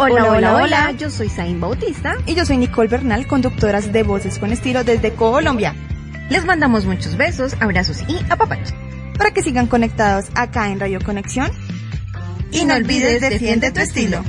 Hola, hola, hola, yo soy Zain Bautista. Y yo soy Nicole Bernal, conductoras de Voces con Estilo desde Colombia. Les mandamos muchos besos, abrazos y apapachos. Para que sigan conectados acá en Radio Conexión. Y no olvides, defiende tu estilo.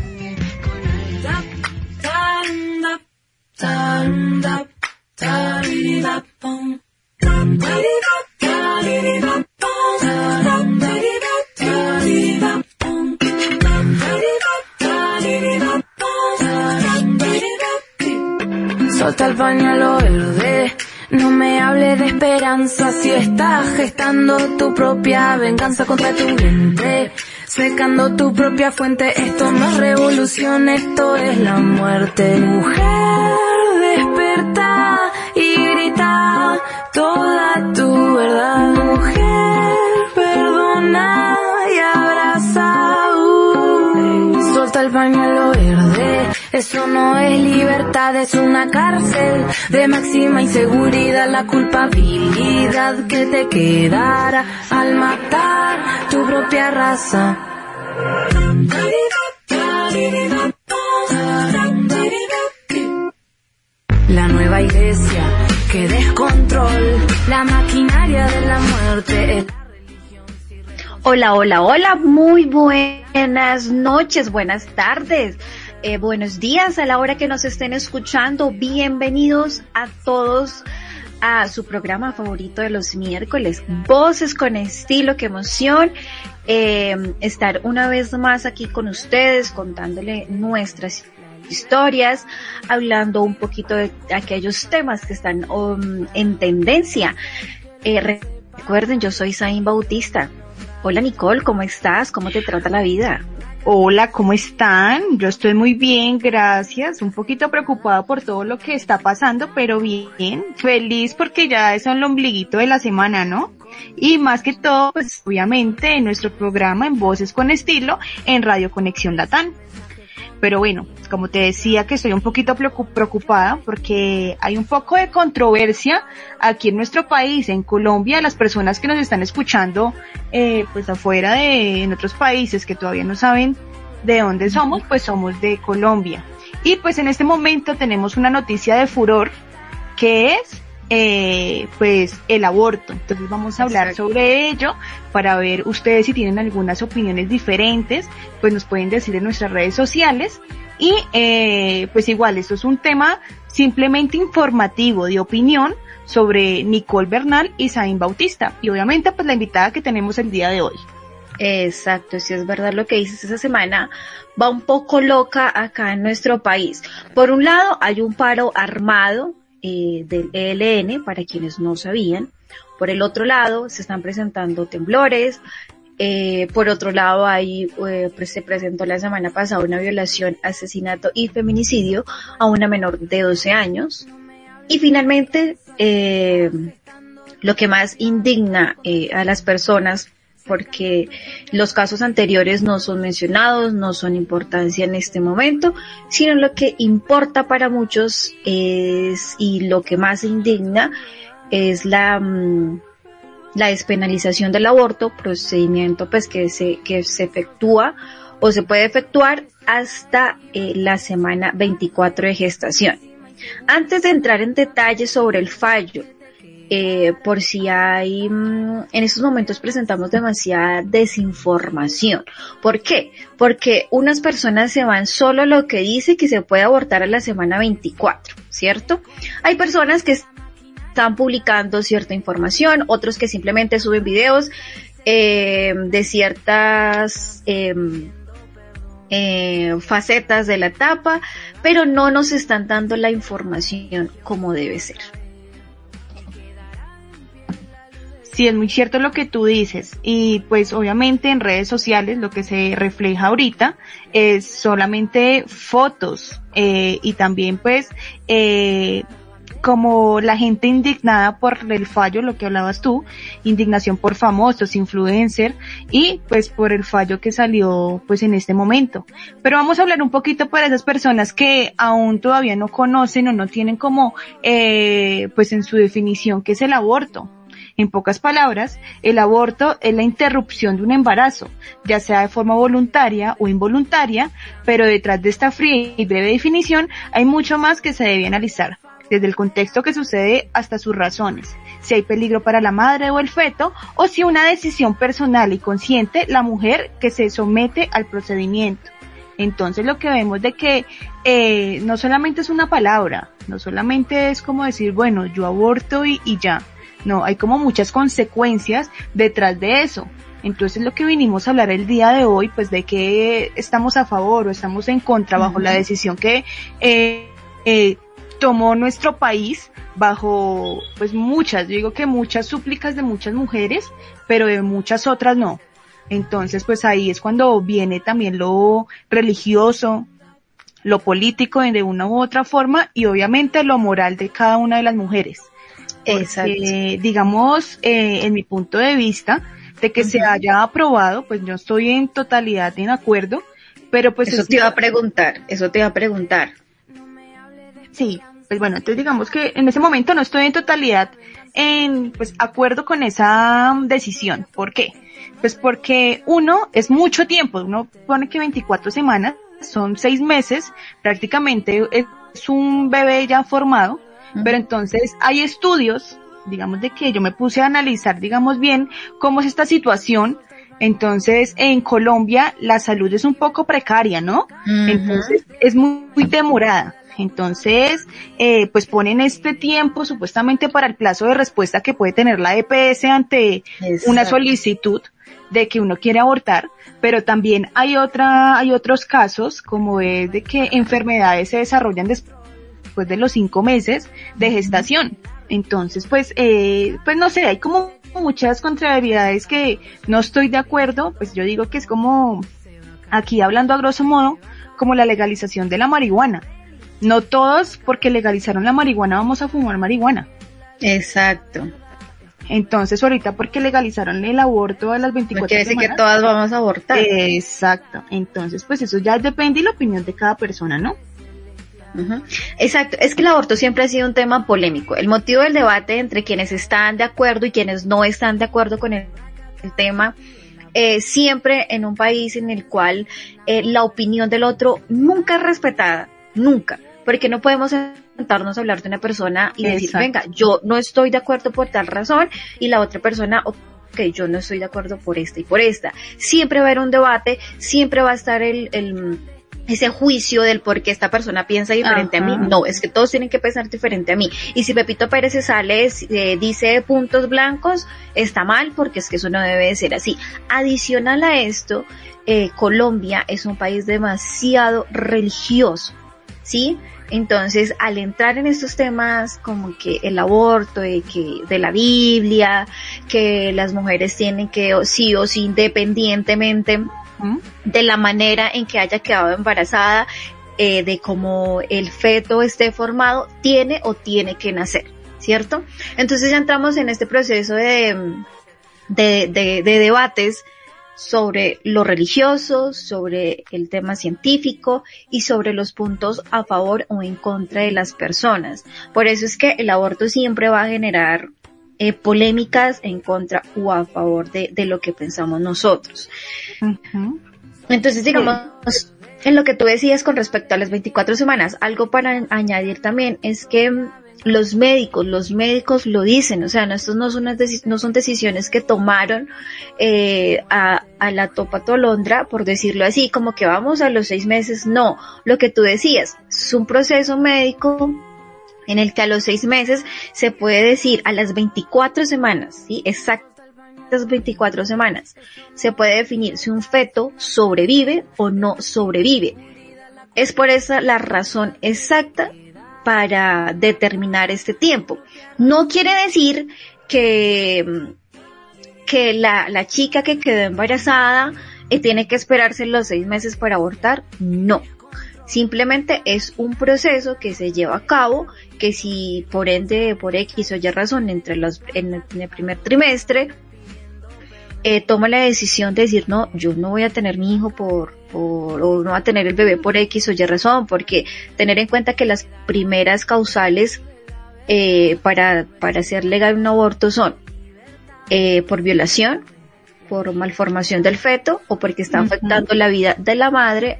Solta el pañuelo verde. No me hable de esperanza si estás gestando tu propia venganza contra tu mente. Secando tu propia fuente, esto no es revolución, esto es la muerte. Mujer, desperta Eso no es libertad, es una cárcel de máxima inseguridad, la culpabilidad que te quedará al matar tu propia raza. La nueva iglesia que descontrol, la maquinaria de la muerte. Hola, hola, hola, muy buenas noches, buenas tardes. Eh, buenos días a la hora que nos estén escuchando. Bienvenidos a todos a su programa favorito de los miércoles, Voces con Estilo, qué emoción eh, estar una vez más aquí con ustedes contándole nuestras historias, hablando un poquito de aquellos temas que están um, en tendencia. Eh, recuerden, yo soy Zain Bautista. Hola Nicole, ¿cómo estás? ¿Cómo te trata la vida? Hola, ¿cómo están? Yo estoy muy bien, gracias. Un poquito preocupada por todo lo que está pasando, pero bien. Feliz porque ya es el ombliguito de la semana, ¿no? Y más que todo, pues obviamente en nuestro programa en Voces con Estilo en Radio Conexión Latán. Pero bueno, como te decía que estoy un poquito preocupada porque hay un poco de controversia aquí en nuestro país, en Colombia, las personas que nos están escuchando, eh, pues afuera de en otros países que todavía no saben de dónde somos, pues somos de Colombia. Y pues en este momento tenemos una noticia de furor que es eh, pues el aborto. Entonces vamos a hablar Exacto. sobre ello para ver ustedes si tienen algunas opiniones diferentes, pues nos pueden decir en nuestras redes sociales. Y eh, pues igual, esto es un tema simplemente informativo de opinión sobre Nicole Bernal y Zain Bautista. Y obviamente pues la invitada que tenemos el día de hoy. Exacto, si es verdad lo que dices, esa semana va un poco loca acá en nuestro país. Por un lado, hay un paro armado eh, del ELN, para quienes no sabían. Por el otro lado, se están presentando temblores. Eh, por otro lado, hay, eh, pues, se presentó la semana pasada una violación, asesinato y feminicidio a una menor de 12 años. Y finalmente, eh, lo que más indigna eh, a las personas porque los casos anteriores no son mencionados, no son importancia en este momento, sino lo que importa para muchos es, y lo que más indigna, es la, mm, la despenalización del aborto, procedimiento pues que se, que se efectúa o se puede efectuar hasta eh, la semana 24 de gestación. Antes de entrar en detalles sobre el fallo, eh, por si hay, mm, en estos momentos presentamos demasiada desinformación. ¿Por qué? Porque unas personas se van solo lo que dice que se puede abortar a la semana 24, ¿cierto? Hay personas que están publicando cierta información, otros que simplemente suben videos eh, de ciertas em, eh, facetas de la etapa, pero no nos están dando la información como debe ser. Sí, es muy cierto lo que tú dices. Y pues obviamente en redes sociales lo que se refleja ahorita es solamente fotos eh, y también pues eh, como la gente indignada por el fallo, lo que hablabas tú, indignación por famosos, influencer y pues por el fallo que salió pues en este momento. Pero vamos a hablar un poquito para esas personas que aún todavía no conocen o no tienen como eh, pues en su definición qué es el aborto. En pocas palabras, el aborto es la interrupción de un embarazo, ya sea de forma voluntaria o involuntaria, pero detrás de esta fría y breve definición hay mucho más que se debe analizar, desde el contexto que sucede hasta sus razones, si hay peligro para la madre o el feto, o si una decisión personal y consciente la mujer que se somete al procedimiento. Entonces lo que vemos de que eh, no solamente es una palabra, no solamente es como decir, bueno, yo aborto y, y ya. No, hay como muchas consecuencias detrás de eso. Entonces lo que vinimos a hablar el día de hoy, pues de que estamos a favor o estamos en contra bajo la decisión que eh, eh, tomó nuestro país bajo pues muchas, yo digo que muchas súplicas de muchas mujeres, pero de muchas otras no. Entonces, pues ahí es cuando viene también lo religioso, lo político de una u otra forma y obviamente lo moral de cada una de las mujeres. Exacto. digamos, eh, en mi punto de vista, de que se haya aprobado, pues yo estoy en totalidad en acuerdo, pero pues... Eso te iba a preguntar, eso te iba a preguntar. Sí, pues bueno, entonces digamos que en ese momento no estoy en totalidad en pues acuerdo con esa decisión. ¿Por qué? Pues porque uno es mucho tiempo, uno pone que 24 semanas, son seis meses, prácticamente es un bebé ya formado, pero entonces hay estudios, digamos de que yo me puse a analizar, digamos bien, cómo es esta situación, entonces, en Colombia la salud es un poco precaria, ¿no? Entonces, es muy, muy demorada. Entonces, eh, pues ponen este tiempo supuestamente para el plazo de respuesta que puede tener la EPS ante una solicitud de que uno quiere abortar, pero también hay otra, hay otros casos como es de que enfermedades se desarrollan después de los cinco meses de gestación. Entonces, pues, eh, pues no sé, hay como muchas contrariedades que no estoy de acuerdo, pues yo digo que es como, aquí hablando a grosso modo, como la legalización de la marihuana. No todos, porque legalizaron la marihuana, vamos a fumar marihuana. Exacto. Entonces, ahorita porque legalizaron el aborto a las 24 quiere decir que todas vamos a abortar. Exacto. Entonces, pues eso ya depende de la opinión de cada persona, ¿no? Exacto, es que el aborto siempre ha sido un tema polémico. El motivo del debate entre quienes están de acuerdo y quienes no están de acuerdo con el, tema, eh, siempre en un país en el cual eh, la opinión del otro nunca es respetada, nunca porque no podemos sentarnos a hablar de una persona y decir, venga, yo no estoy de acuerdo por tal razón y la otra persona, ok, yo no estoy de acuerdo por esta y por esta. Siempre va a haber un debate, siempre va a estar el, el ese juicio del por qué esta persona piensa diferente a mí. No, es que todos tienen que pensar diferente a mí. Y si Pepito Pérez se sale, eh, dice puntos blancos, está mal porque es que eso no debe de ser así. Adicional a esto, eh, Colombia es un país demasiado religioso, ¿sí? Entonces, al entrar en estos temas como que el aborto, de, que, de la Biblia, que las mujeres tienen que sí o sí independientemente de la manera en que haya quedado embarazada, eh, de cómo el feto esté formado, tiene o tiene que nacer, ¿cierto? Entonces ya entramos en este proceso de, de, de, de debates sobre lo religioso, sobre el tema científico y sobre los puntos a favor o en contra de las personas. Por eso es que el aborto siempre va a generar eh, polémicas en contra o a favor de, de lo que pensamos nosotros. Entonces, digamos, en lo que tú decías con respecto a las 24 semanas, algo para añadir también es que los médicos, los médicos lo dicen, o sea, no, estos no son, no son decisiones que tomaron eh, a, a la topa tolondra, por decirlo así, como que vamos a los seis meses, no, lo que tú decías, es un proceso médico en el que a los seis meses se puede decir a las 24 semanas, ¿sí? Exactas 24 semanas, se puede definir si un feto sobrevive o no sobrevive. Es por esa la razón exacta para determinar este tiempo. No quiere decir que, que la, la chica que quedó embarazada eh, tiene que esperarse los seis meses para abortar. No. Simplemente es un proceso que se lleva a cabo, que si por ende, por X o Y razón, entre los, en el, primer trimestre, eh, toma la decisión de decir, no, yo no voy a tener mi hijo por, por, o no va a tener el bebé por X o Y razón, porque tener en cuenta que las primeras causales eh, para, para hacer legal un aborto son eh, por violación, por malformación del feto o porque está afectando la vida de la madre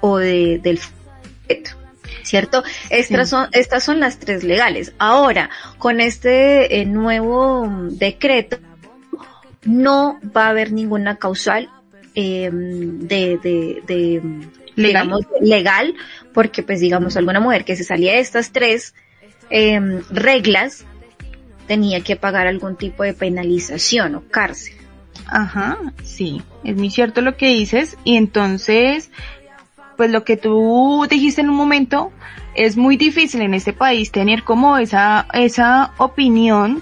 o de, del feto. ¿Cierto? Estas, son, estas son las tres legales. Ahora, con este eh, nuevo decreto, no va a haber ninguna causal eh, de, de, de ¿Legal? digamos, legal, porque pues digamos alguna mujer que se salía de estas tres eh, reglas tenía que pagar algún tipo de penalización o cárcel. Ajá, sí, es muy cierto lo que dices y entonces, pues lo que tú dijiste en un momento, es muy difícil en este país tener como esa, esa opinión,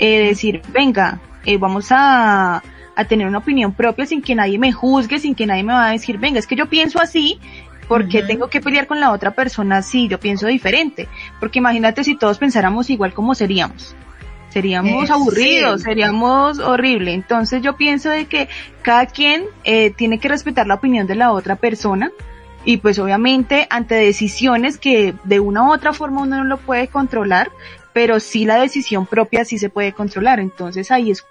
eh, decir, venga, eh, vamos a, a tener una opinión propia sin que nadie me juzgue, sin que nadie me va a decir, venga, es que yo pienso así, porque tengo que pelear con la otra persona si yo pienso diferente? Porque imagínate si todos pensáramos igual como seríamos. Seríamos eh, aburridos, seríamos horrible. Entonces yo pienso de que cada quien eh, tiene que respetar la opinión de la otra persona y pues obviamente ante decisiones que de una u otra forma uno no lo puede controlar, pero sí la decisión propia sí se puede controlar. Entonces ahí es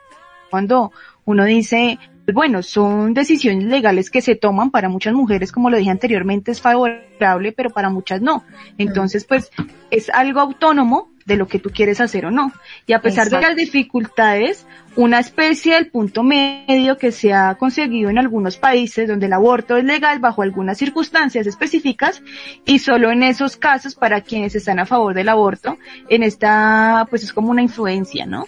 cuando uno dice, bueno, son decisiones legales que se toman para muchas mujeres, como lo dije anteriormente, es favorable, pero para muchas no. Entonces, pues, es algo autónomo de lo que tú quieres hacer o no. Y a pesar de las dificultades, una especie del punto medio que se ha conseguido en algunos países donde el aborto es legal bajo algunas circunstancias específicas y solo en esos casos para quienes están a favor del aborto, en esta, pues es como una influencia, ¿no?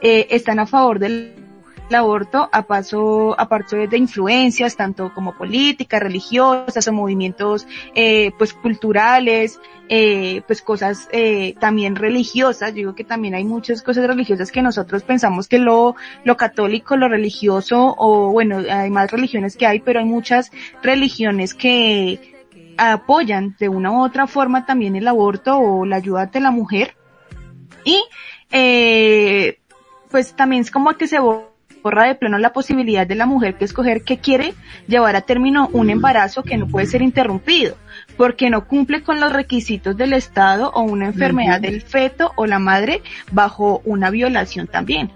Eh, están a favor del el aborto a paso, a de influencias tanto como políticas, religiosas o movimientos eh, pues culturales, eh, pues cosas eh, también religiosas. Yo digo que también hay muchas cosas religiosas que nosotros pensamos que lo, lo católico, lo religioso o bueno, hay más religiones que hay, pero hay muchas religiones que apoyan de una u otra forma también el aborto o la ayuda de la mujer. Y eh, pues también es como que se borra de plano la posibilidad de la mujer que escoger que quiere llevar a término un embarazo que no puede ser interrumpido, porque no cumple con los requisitos del Estado o una enfermedad del feto o la madre bajo una violación también.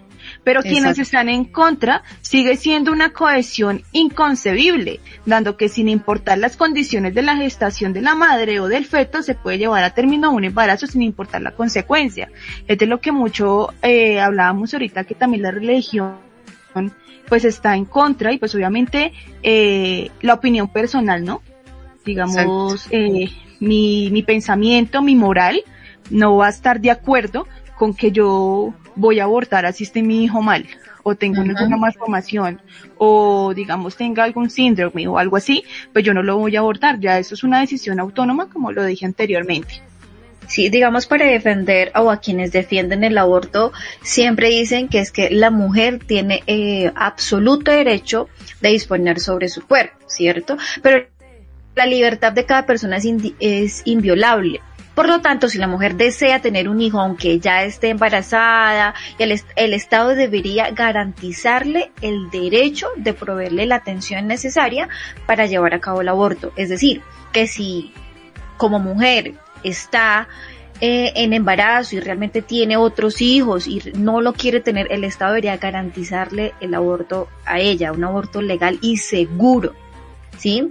Pero quienes están en contra sigue siendo una cohesión inconcebible, dando que sin importar las condiciones de la gestación de la madre o del feto se puede llevar a término un embarazo sin importar la consecuencia. Es de lo que mucho eh, hablábamos ahorita que también la religión pues está en contra y pues obviamente eh, la opinión personal, ¿no? Digamos, eh, mi, mi pensamiento, mi moral no va a estar de acuerdo con que yo voy a abortar así esté mi hijo mal o tengo alguna malformación o digamos tenga algún síndrome o algo así, pues yo no lo voy a abortar, ya eso es una decisión autónoma como lo dije anteriormente. Sí, digamos para defender o a quienes defienden el aborto, siempre dicen que es que la mujer tiene eh, absoluto derecho de disponer sobre su cuerpo, ¿cierto? Pero la libertad de cada persona es, es inviolable. Por lo tanto, si la mujer desea tener un hijo, aunque ya esté embarazada, el, el, Estado debería garantizarle el derecho de proveerle la atención necesaria para llevar a cabo el aborto. Es decir, que si como mujer está eh, en embarazo y realmente tiene otros hijos y no lo quiere tener, el Estado debería garantizarle el aborto a ella, un aborto legal y seguro, ¿sí?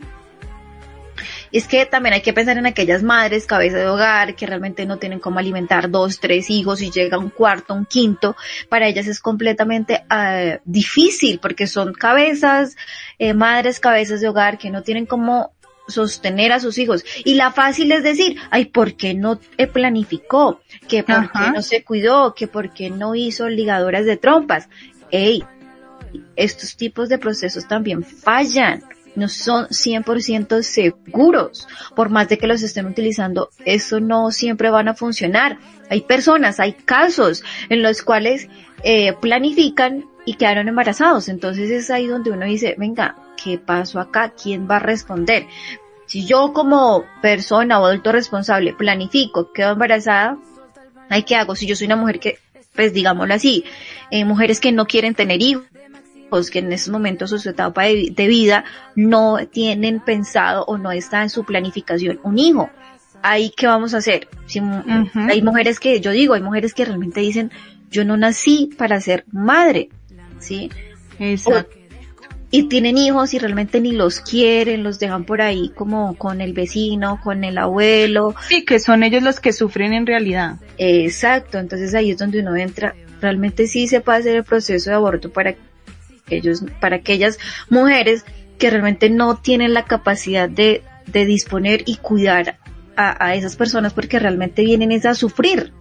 es que también hay que pensar en aquellas madres cabeza de hogar que realmente no tienen cómo alimentar dos, tres hijos y llega un cuarto, un quinto. Para ellas es completamente uh, difícil porque son cabezas, eh, madres cabezas de hogar que no tienen cómo sostener a sus hijos. Y la fácil es decir, ay, ¿por qué no planificó? Que por qué no se cuidó? Que por qué no hizo ligadoras de trompas? Ey, estos tipos de procesos también fallan. No son 100% seguros. Por más de que los estén utilizando, eso no siempre van a funcionar. Hay personas, hay casos en los cuales eh, planifican y quedaron embarazados. Entonces es ahí donde uno dice, venga, ¿qué pasó acá? ¿Quién va a responder? Si yo como persona o adulto responsable planifico, quedo embarazada, ¿ay qué hago? Si yo soy una mujer que, pues digámoslo así, eh, mujeres que no quieren tener hijos, que en estos momentos su etapa de, vida no tienen pensado o no está en su planificación un hijo. Ahí qué vamos a hacer? Si, Hay mujeres que, yo digo, hay mujeres que realmente dicen, yo no nací para ser madre, ¿sí? Exacto. Y tienen hijos y realmente ni los quieren, los dejan por ahí como con el vecino, con el abuelo. Sí, que son ellos los que sufren en realidad. Exacto, entonces ahí es donde uno entra. Realmente sí se puede hacer el proceso de aborto para ellos, para aquellas mujeres que realmente no tienen la capacidad de, de disponer y cuidar a, a esas personas porque realmente vienen es a sufrir.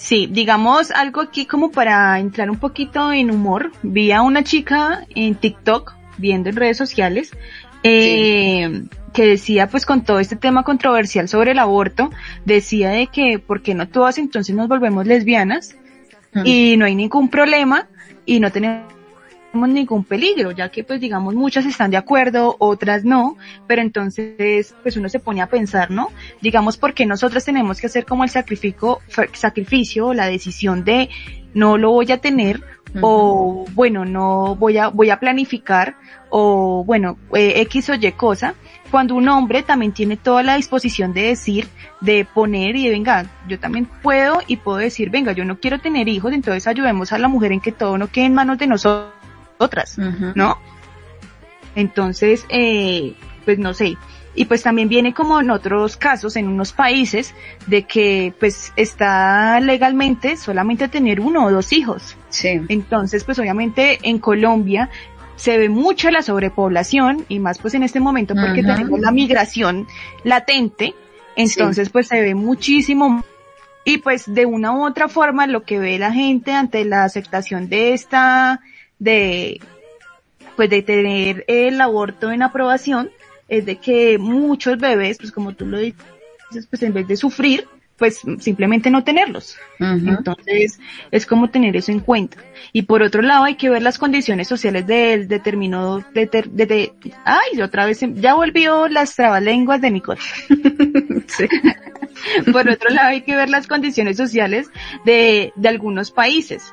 Sí, digamos algo aquí como para entrar un poquito en humor. Vi a una chica en TikTok, viendo en redes sociales, eh, que decía pues con todo este tema controversial sobre el aborto, decía de que, ¿por qué no todas entonces nos volvemos lesbianas? Mm. Y no hay ningún problema y no tenemos ningún peligro, ya que pues digamos muchas están de acuerdo, otras no, pero entonces pues uno se pone a pensar, ¿no? Digamos porque nosotras tenemos que hacer como el sacrificio, sacrificio, la decisión de no lo voy a tener o bueno, no voy a, voy a planificar o bueno, eh, X o Y cosa, cuando un hombre también tiene toda la disposición de decir, de poner y de venga, yo también puedo y puedo decir, venga, yo no quiero tener hijos, entonces ayudemos a la mujer en que todo no quede en manos de nosotros otras. ¿no? Entonces, eh, pues no sé. Y pues también viene como en otros casos, en unos países, de que pues está legalmente solamente tener uno o dos hijos. Sí. Entonces, pues obviamente en Colombia se ve mucha la sobrepoblación y más pues en este momento porque tenemos la migración latente. Entonces, pues se ve muchísimo y pues de una u otra forma lo que ve la gente ante la aceptación de esta, de, pues de tener el aborto en aprobación, es de que muchos bebés, pues como tú lo dices, pues en vez de sufrir, pues simplemente no tenerlos. Entonces, es como tener eso en cuenta. Y por otro lado, hay que ver las condiciones sociales del determinado, de, de- de- ay, otra vez, ya volvió las trabalenguas de mi. Sí. Por otro lado, hay que ver las condiciones sociales de, de algunos países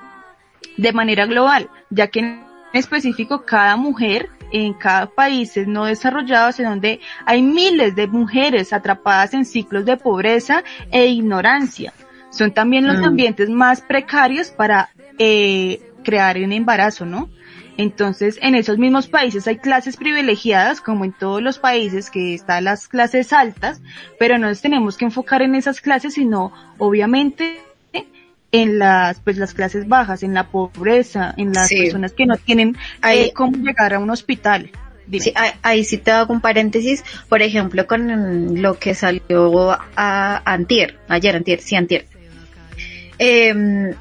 de manera global, ya que en específico cada mujer en cada país no desarrollados en donde hay miles de mujeres atrapadas en ciclos de pobreza e ignorancia. Son también los Mm. ambientes más precarios para eh, crear un embarazo, ¿no? Entonces, en esos mismos países hay clases privilegiadas, como en todos los países que están las clases altas, pero no nos tenemos que enfocar en esas clases, sino obviamente en las, pues las clases bajas, en la pobreza, en las Sí. personas que no tienen Ahí- eh, cómo llegar a un hospital. Sí, ahí, ahí sí te hago un paréntesis, por ejemplo, con lo que salió a antier, ayer antier, sí antier. Em,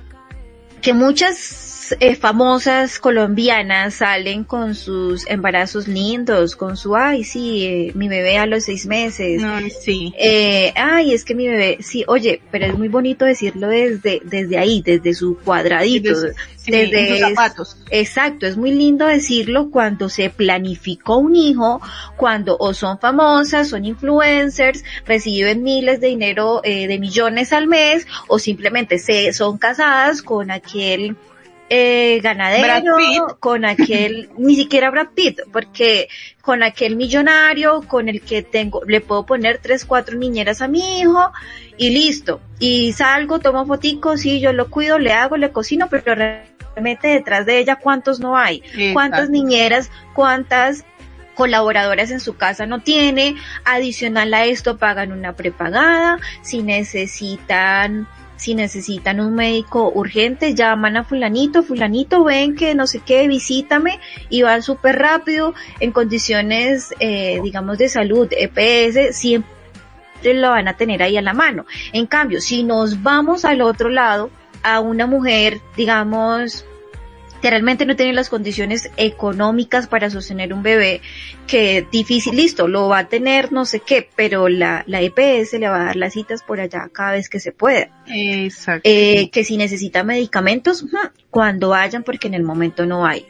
que muchas eh, famosas colombianas salen con sus embarazos lindos, con su, ay, sí, eh, mi bebé a los seis meses. No, sí. Eh, ay, es que mi bebé, sí, oye, pero es muy bonito decirlo desde, desde ahí, desde su cuadradito, Desde- sí, desde en sus zapatos. Exacto, es muy lindo decirlo cuando se planificó un hijo, cuando o son famosas, son influencers, reciben miles de dinero, eh, de millones al mes, o simplemente se son casadas con aquel eh, ganadero, Brad Pitt. con aquel, ni siquiera Brad Pitt, porque con aquel millonario con el que tengo, le puedo poner tres, cuatro niñeras a mi hijo y listo. Y salgo, tomo foticos, sí, yo lo cuido, le hago, le cocino, pero realmente detrás de ella cuántos no hay, cuántas niñeras, cuántas colaboradoras en su casa no tiene, adicional a esto pagan una prepagada, si necesitan si necesitan un médico urgente, llaman a fulanito, fulanito, ven que no sé qué, visítame y van súper rápido en condiciones, eh, digamos, de salud, EPS, siempre lo van a tener ahí a la mano. En cambio, si nos vamos al otro lado, a una mujer, digamos, que realmente no tiene las condiciones económicas para sostener un bebé, que difícil, listo, lo va a tener no sé qué, pero la, la EPS le va a dar las citas por allá cada vez que se pueda. Exacto. Eh, que si necesita medicamentos, cuando hayan, porque en el momento no hay.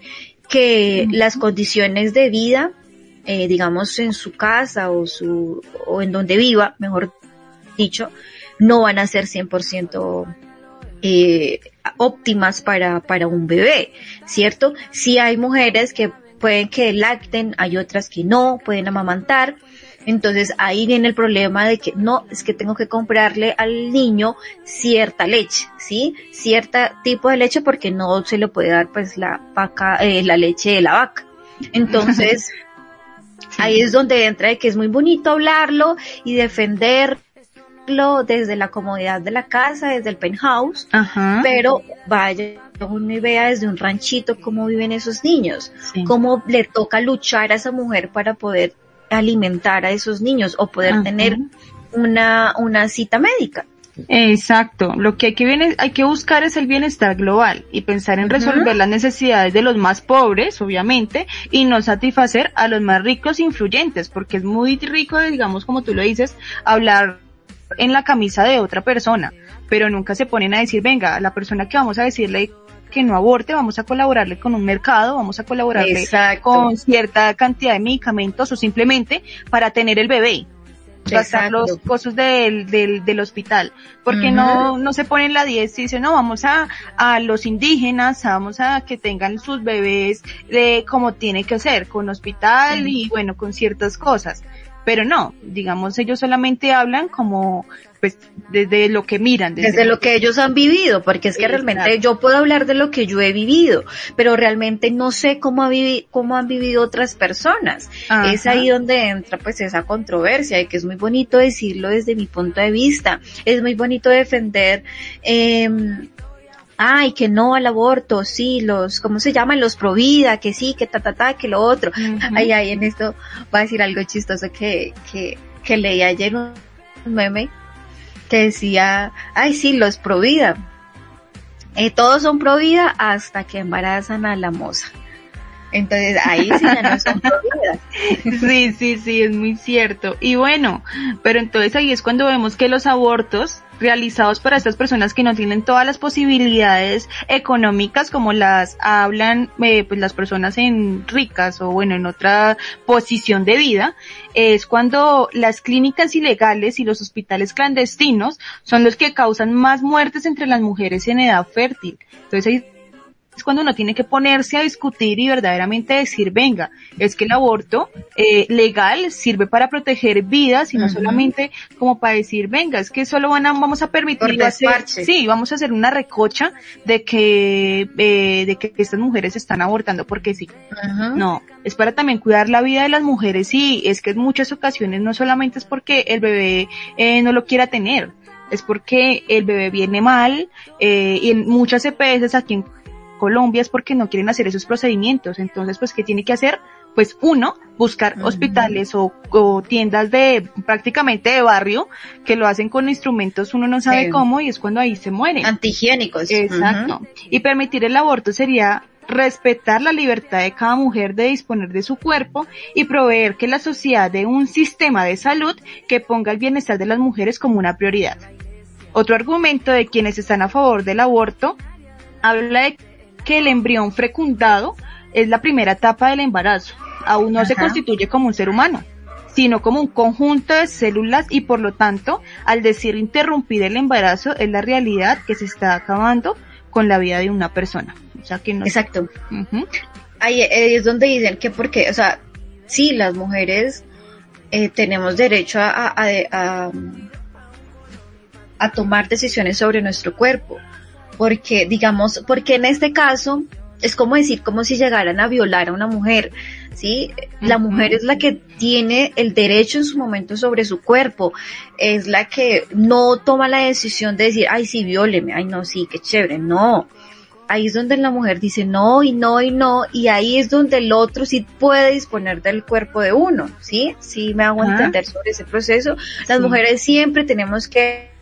Que las condiciones de vida, eh, digamos en su casa o su, o en donde viva, mejor dicho, no van a ser 100% eh, óptimas para, para un bebé, ¿cierto? Si hay mujeres que pueden que lacten, hay otras que no, pueden amamantar, Entonces ahí viene el problema de que no, es que tengo que comprarle al niño cierta leche, ¿sí? Cierta tipo de leche porque no se le puede dar pues la vaca, eh, la leche de la vaca. Entonces, ahí es donde entra de que es muy bonito hablarlo y desde la comodidad de la casa, desde el penthouse, pero vaya uno y vea desde un ranchito cómo viven esos niños, cómo le toca luchar a esa mujer para poder alimentar a esos niños o poder tener una, una cita médica. Exacto. Lo que hay que, hay que buscar es el bienestar global y pensar en resolver las necesidades de los más pobres, obviamente, y no satisfacer a los más ricos influyentes, porque es muy rico, digamos, como tú lo dices, hablar en la camisa de otra persona, pero nunca se ponen a decir, venga, la persona que vamos a decirle que no aborte, vamos a colaborarle con un mercado, vamos a colaborarle con cierta cantidad de medicamentos o simplemente para tener el bebé gastar los costos del, del, del hospital, porque no, no se ponen la 10 y dicen, no, vamos a, a los indígenas, vamos a que tengan sus bebés de como tiene que ser, con hospital y bueno, con ciertas cosas pero no, digamos, ellos solamente hablan como, pues, desde lo que miran. Desde, lo que ellos han vivido, porque es que realmente yo puedo hablar de lo que yo he vivido, pero realmente no sé cómo, ha cómo han vivido otras personas. Es ahí donde entra pues esa controversia y que es muy bonito decirlo desde mi punto de vista. Es muy bonito defender, eh, ay, que no al aborto, sí, los, ¿cómo se llaman? Los provida, que sí, que ta, ta, ta, que lo otro. Ay, ay, en esto voy a decir algo chistoso que, que, que leí ayer un meme que decía, ay, sí, los provida. Eh, todos son provida hasta que embarazan a la moza. Entonces ahí sí ya no son providas. Sí, sí, sí, es muy cierto. Y bueno, pero entonces ahí es cuando vemos que los abortos realizados para estas personas que no tienen todas las posibilidades económicas como las hablan eh, pues las personas en ricas o bueno en otra posición de vida es cuando las clínicas ilegales y los hospitales clandestinos son los que causan más muertes entre las mujeres en edad fértil entonces ahí es cuando uno tiene que ponerse a discutir y verdaderamente decir, venga, es que el aborto eh, legal sirve para proteger vidas y no solamente como para decir, venga, es que solo van a, vamos a permitir hacer, sí, vamos a hacer una recocha de que, eh, de que estas mujeres están abortando porque sí. No, es para también cuidar la vida de las mujeres y es que en muchas ocasiones no solamente es porque el bebé eh, no lo quiera tener, es porque el bebé viene mal eh, y en muchas EPS aquí en Colombia es porque no quieren hacer esos procedimientos. Entonces, pues, ¿qué tiene que hacer? Pues uno, buscar hospitales o, tiendas de prácticamente de barrio que lo hacen con instrumentos, uno no sabe cómo y es cuando ahí se muere. Antihigiénicos. Exacto. Y permitir el aborto sería respetar la libertad de cada mujer de disponer de su cuerpo y proveer que la sociedad dé un sistema de salud que ponga el bienestar de las mujeres como una prioridad. Otro argumento de quienes están a favor del aborto habla de que el embrión fecundado es la primera etapa del embarazo. Aún no se constituye como un ser humano, sino como un conjunto de células y por lo tanto, al decir interrumpir el embarazo, es la realidad que se está acabando con la vida de una persona. O sea que no. Exacto. Ahí es donde dicen que porque, o sea, sí, las mujeres eh, tenemos derecho a, a, a tomar decisiones sobre nuestro cuerpo porque digamos, porque en este caso es como decir, como si llegaran a violar a una mujer, ¿sí? La mujer es la que tiene el derecho en su momento sobre su cuerpo, es la que no toma la decisión de decir, ay, sí, vióleme, ay, no, sí, qué chévere, no. Ahí es donde la mujer dice no y no y no, y ahí es donde el otro sí puede disponer del cuerpo de uno, ¿sí? Sí me hago entender sobre ese proceso. Las mujeres siempre tenemos que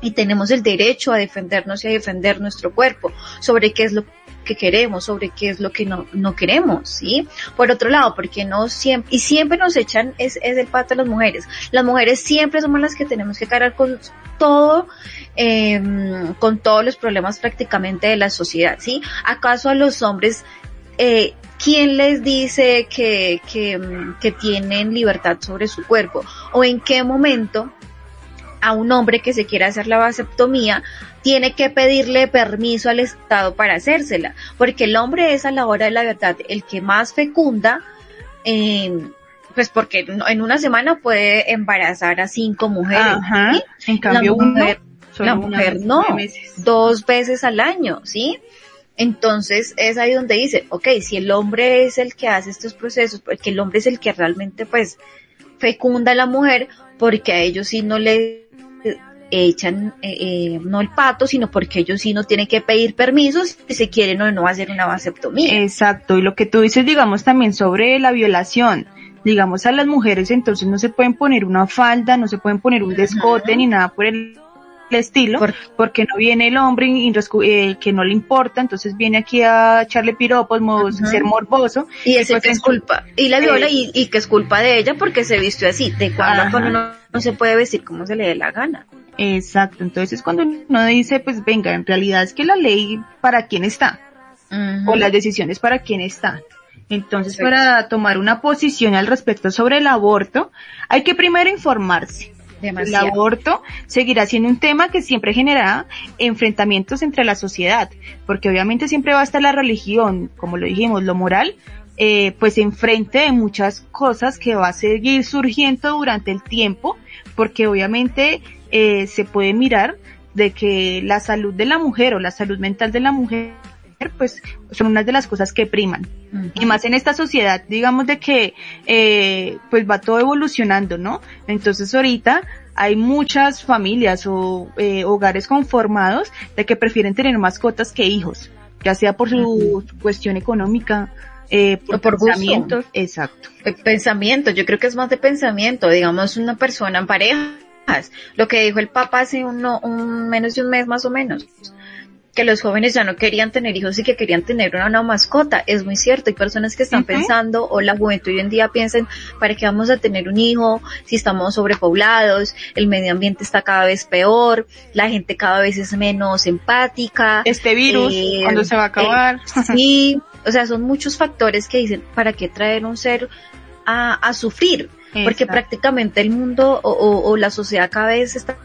y tenemos el derecho a defendernos y a defender nuestro cuerpo sobre qué es lo que queremos, sobre qué es lo que no, no queremos, ¿sí? Por otro lado, porque no siempre, y siempre nos echan, es, es el pato de las mujeres. Las mujeres siempre somos las que tenemos que cargar con todo, eh, con todos los problemas prácticamente de la sociedad, ¿sí? ¿Acaso a los hombres, eh, quién les dice que, que, que tienen libertad sobre su cuerpo? ¿O en qué momento a un hombre que se quiera hacer la vasectomía, tiene que pedirle permiso al Estado para hacérsela, porque el hombre es a la hora de la verdad el que más fecunda, eh, pues porque en una semana puede embarazar a cinco mujeres. Ajá. En cambio, la mujer, uno, la mujer no, dos veces al año, ¿sí? Entonces es ahí donde dice, ok, si el hombre es el que hace estos procesos, porque el hombre es el que realmente pues fecunda a la mujer, porque a ellos sí no le echan eh, eh, no el pato, sino porque ellos sí no tienen que pedir permisos si se quieren o no hacer una vasectomía. Exacto, y lo que tú dices, digamos, también sobre la violación, digamos, a las mujeres entonces no se pueden poner una falda, no se pueden poner un descote ni nada por el estilo, porque no viene el hombre eh, que no le importa, entonces viene aquí a echarle piropos, ser morboso. Y pues que es culpa, y la viola y, y, que es culpa de ella porque se vistió así, de cuando uno no se puede vestir como se le dé la gana. Exacto, entonces cuando uno dice, pues venga, en realidad es que la ley para quién está, o las decisiones para quién están. Entonces, para tomar una posición al respecto sobre el aborto, hay que primero informarse el aborto seguirá siendo un tema que siempre genera enfrentamientos entre la sociedad, porque obviamente siempre va a estar la religión, como lo dijimos, lo moral, eh, pues enfrente de muchas cosas que va a seguir surgiendo durante el tiempo, porque obviamente eh, se puede mirar de que la salud de la mujer o la salud mental de la mujer pues son unas de las cosas que priman. Y más en esta sociedad, digamos de que eh, pues va todo evolucionando, ¿no? Entonces ahorita hay muchas familias o eh, hogares conformados de que prefieren tener mascotas que hijos, ya sea por su cuestión económica, eh, por, por pensamientos, exacto. Pensamiento, yo creo que es más de pensamiento, digamos una persona en parejas, lo que dijo el papá hace uno, un menos de un mes más o menos que los jóvenes ya no querían tener hijos y que querían tener una, mascota. Es muy cierto. Hay personas que están pensando, o la juventud hoy en día piensan, ¿para qué vamos a tener un hijo si estamos sobrepoblados? El medio ambiente está cada vez peor, la gente cada vez es menos empática. Este virus, eh, ¿cuándo se va a acabar? Eh, sí, o sea, son muchos factores que dicen, ¿para qué traer un ser a, a sufrir? Porque prácticamente el mundo o la sociedad cada vez está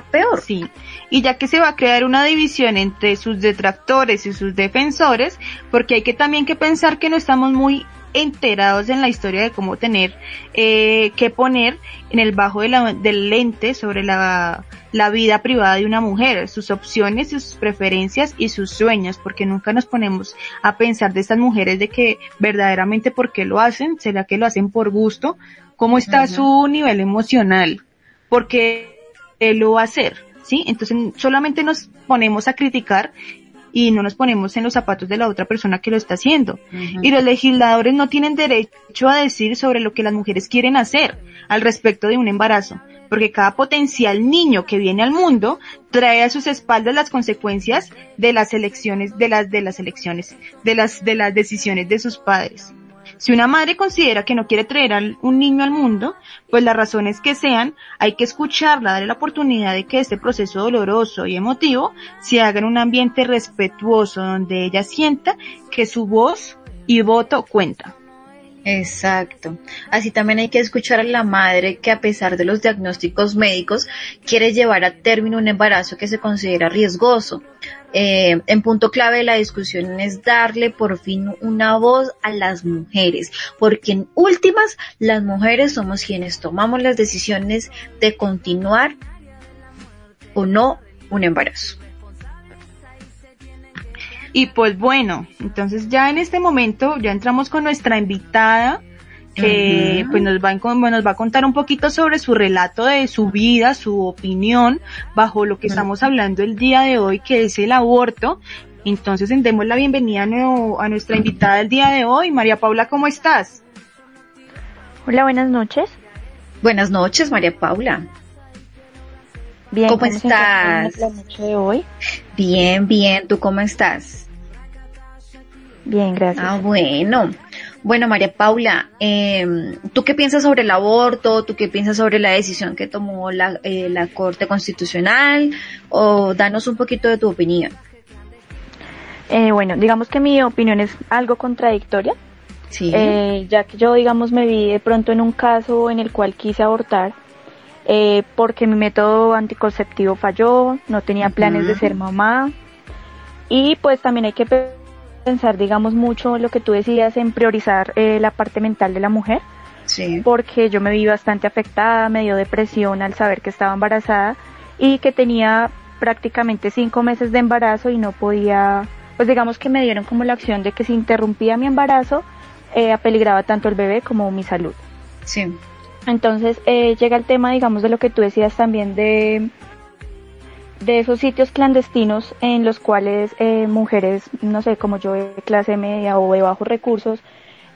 peor. Sí, y ya que se va a crear una división entre sus detractores y sus defensores, porque hay que también que pensar que no estamos muy enterados en la historia de cómo tener eh, que poner en el bajo del lente sobre la, la vida privada de una mujer, sus opciones, sus preferencias y sus sueños, porque nunca nos ponemos a pensar de estas mujeres de que verdaderamente por qué lo hacen, será que lo hacen por gusto, cómo está su nivel emocional, porque lo va a hacer, ¿sí? Entonces solamente nos ponemos a criticar y no nos ponemos en los zapatos de la otra persona que lo está haciendo. Y los legisladores no tienen derecho a decir sobre lo que las mujeres quieren hacer al respecto de un embarazo, porque cada potencial niño que viene al mundo trae a sus espaldas las consecuencias de las elecciones, de las, de las elecciones, de las, de las decisiones de sus padres. Si una madre considera que no quiere traer un niño al mundo, pues las razones que sean, hay que escucharla, darle la oportunidad de que este proceso doloroso y emotivo se haga en un ambiente respetuoso donde ella sienta que su voz y voto cuenta. Exacto. Así también hay que escuchar a la madre que a pesar de los diagnósticos médicos quiere llevar a término un embarazo que se considera riesgoso. Eh, en punto clave de la discusión es darle por fin una voz a las mujeres, porque en últimas las mujeres somos quienes tomamos las decisiones de continuar o no un embarazo. Y pues bueno, entonces ya en este momento ya entramos con nuestra invitada que pues nos va, a, nos va a contar un poquito sobre su relato de su vida, su opinión bajo lo que estamos hablando el día de hoy, que es el aborto. Entonces, demos la bienvenida a, nuestra invitada del día de hoy. María Paula, ¿cómo estás? Hola, buenas noches. Buenas noches, María Paula. Bien, ¿cómo, estás? La noche de hoy? Bien, bien. ¿Tú cómo estás? Bien, gracias. Ah, bueno. Bueno, María Paula, eh, ¿tú qué piensas sobre el aborto? ¿Tú qué piensas sobre la decisión que tomó la, eh, la Corte Constitucional? O danos un poquito de tu opinión. Eh, bueno, digamos que mi opinión es algo contradictoria. Sí. Eh, ya que yo, digamos, me vi de pronto en un caso en el cual quise abortar eh, porque mi método anticonceptivo falló, no tenía planes de ser mamá. Y pues también hay que pensar, digamos, mucho lo que tú decías en priorizar eh, la parte mental de la mujer, porque yo me vi bastante afectada, me dio depresión al saber que estaba embarazada y que tenía prácticamente cinco meses de embarazo y no podía, pues digamos que me dieron como la opción de que si interrumpía mi embarazo, eh, apeligraba tanto el bebé como mi salud. Sí. Entonces eh, llega el tema, digamos, de lo que tú decías también de de esos sitios clandestinos en los cuales eh, mujeres, no sé, como yo de clase media o de bajos recursos,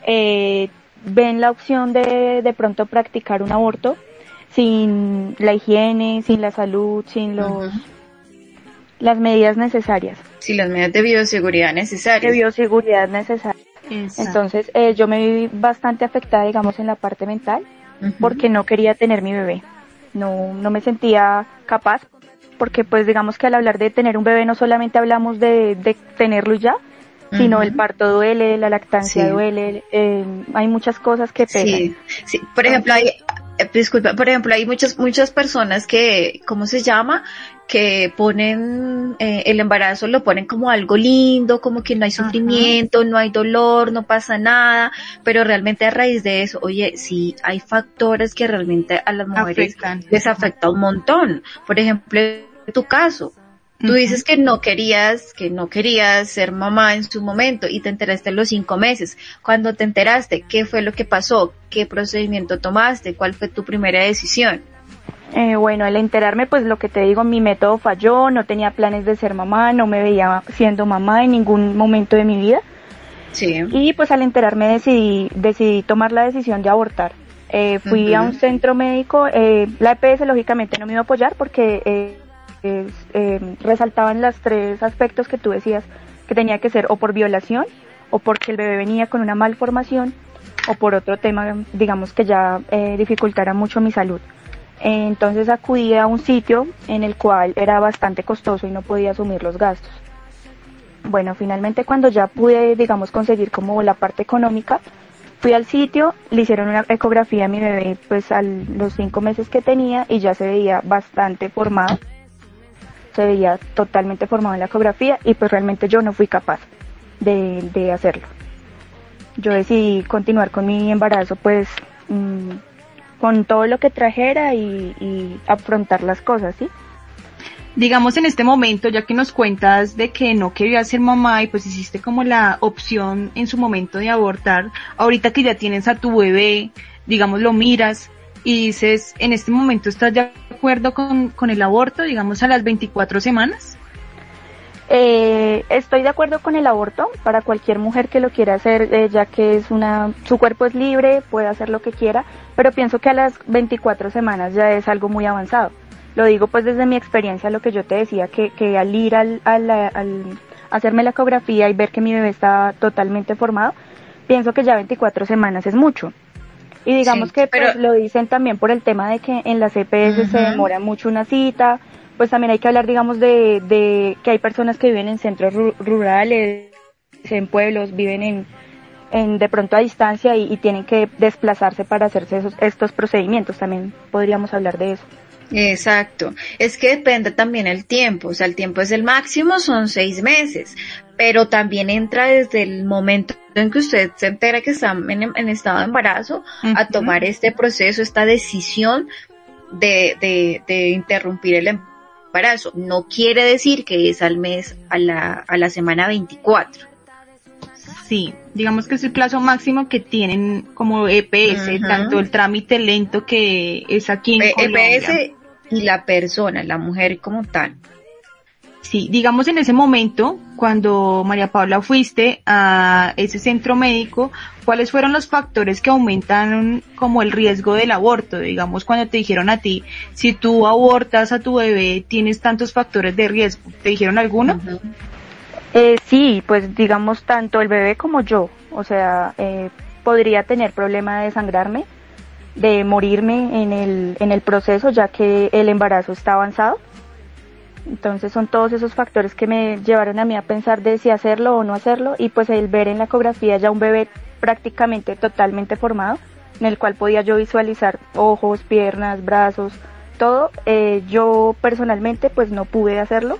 eh, ven la opción de de pronto practicar un aborto sin la higiene, sin la salud, sin los las medidas necesarias. Sin las medidas de bioseguridad necesarias. De bioseguridad necesarias. Entonces eh, yo me vi bastante afectada, digamos, en la parte mental, porque no quería tener mi bebé. No, no me sentía capaz, porque pues digamos que al hablar de tener un bebé no solamente hablamos de, de tenerlo ya, sino el parto duele, la lactancia duele, eh, hay muchas cosas que pegan. Sí, sí. por ejemplo, hay, eh, disculpa, por ejemplo, hay muchas, muchas personas que, ¿cómo se llama? Que ponen eh, el embarazo, lo ponen como algo lindo, como que no hay sufrimiento, no hay dolor, no pasa nada, pero realmente a raíz de eso, oye, sí, hay factores que realmente a las mujeres les afecta un montón. Por ejemplo, en tu caso, Tú dices que no querías, que no querías ser mamá en su momento y te enteraste a los cinco meses. Cuando te enteraste, ¿qué fue lo que pasó? ¿Qué procedimiento tomaste? ¿Cuál fue tu primera decisión? Eh, bueno, al enterarme, pues lo que te digo, mi método falló, no tenía planes de ser mamá, no me veía siendo mamá en ningún momento de mi vida. Sí. Y pues al enterarme decidí, decidí tomar la decisión de abortar. Eh, fui a un centro médico, eh, la EPS lógicamente no me iba a apoyar porque eh, eh, resaltaban los tres aspectos que tú decías, que tenía que ser o por violación, o porque el bebé venía con una malformación, o por otro tema, digamos que ya eh, dificultara mucho mi salud. Entonces acudí a un sitio en el cual era bastante costoso y no podía asumir los gastos. Bueno, finalmente cuando ya pude, digamos, conseguir como la parte económica, fui al sitio, le hicieron una ecografía a mi bebé pues a los cinco meses que tenía y ya se veía bastante formado se veía totalmente formado en la ecografía y pues realmente yo no fui capaz de, hacerlo. Yo decidí continuar con mi embarazo pues mm, con todo lo que trajera y, afrontar las cosas, ¿sí? digamos en este momento, ya que nos cuentas de que no querías ser mamá y pues hiciste como la opción en su momento de abortar, ahorita que ya tienes a tu bebé, digamos lo miras y dices, en este momento estás de acuerdo con, con el aborto, digamos, a las 24 semanas? Eh, estoy de acuerdo con el aborto para cualquier mujer que lo quiera hacer, eh, ya que es una, su cuerpo es libre, puede hacer lo que quiera, pero pienso que a las 24 semanas ya es algo muy avanzado. Lo digo pues desde mi experiencia, lo que yo te decía, que, que al ir al, al, al hacerme la ecografía y ver que mi bebé está totalmente formado, pienso que ya 24 semanas es mucho. Y digamos que pues, lo dicen también por el tema de que en las EPS se demora mucho una cita, pues también hay que hablar, digamos, de, de que hay personas que viven en centros rurales, en pueblos, viven en, en de pronto a distancia y, tienen que desplazarse para hacerse esos, estos procedimientos. También podríamos hablar de eso. Exacto. Es que depende también el tiempo. O sea, el tiempo es el máximo, son seis meses. Pero también entra desde el momento en que usted se entera que está en, estado de embarazo a tomar este proceso, esta decisión de, de, de interrumpir el embarazo. No quiere decir que es al mes, a la, a la semana 24. Sí, digamos que es el plazo máximo que tienen como EPS, tanto el trámite lento que es aquí en EPS e y la persona, la mujer como tal. Sí, digamos en ese momento, cuando María Paula fuiste a ese centro médico, ¿cuáles fueron los factores que aumentaron como el riesgo del aborto? Digamos, cuando te dijeron a ti, si tú abortas a tu bebé, tienes tantos factores de riesgo. ¿Te dijeron alguno? eh, sí, pues digamos tanto el bebé como yo. O sea, eh, podría tener problema de sangrarme, de morirme en el, en el proceso, ya que el embarazo está avanzado entonces son todos esos factores que me llevaron a mí a pensar de si hacerlo o no hacerlo y pues el ver en la ecografía ya un bebé prácticamente totalmente formado, en el cual podía yo visualizar ojos, piernas, brazos, todo, eh, yo personalmente pues no pude hacerlo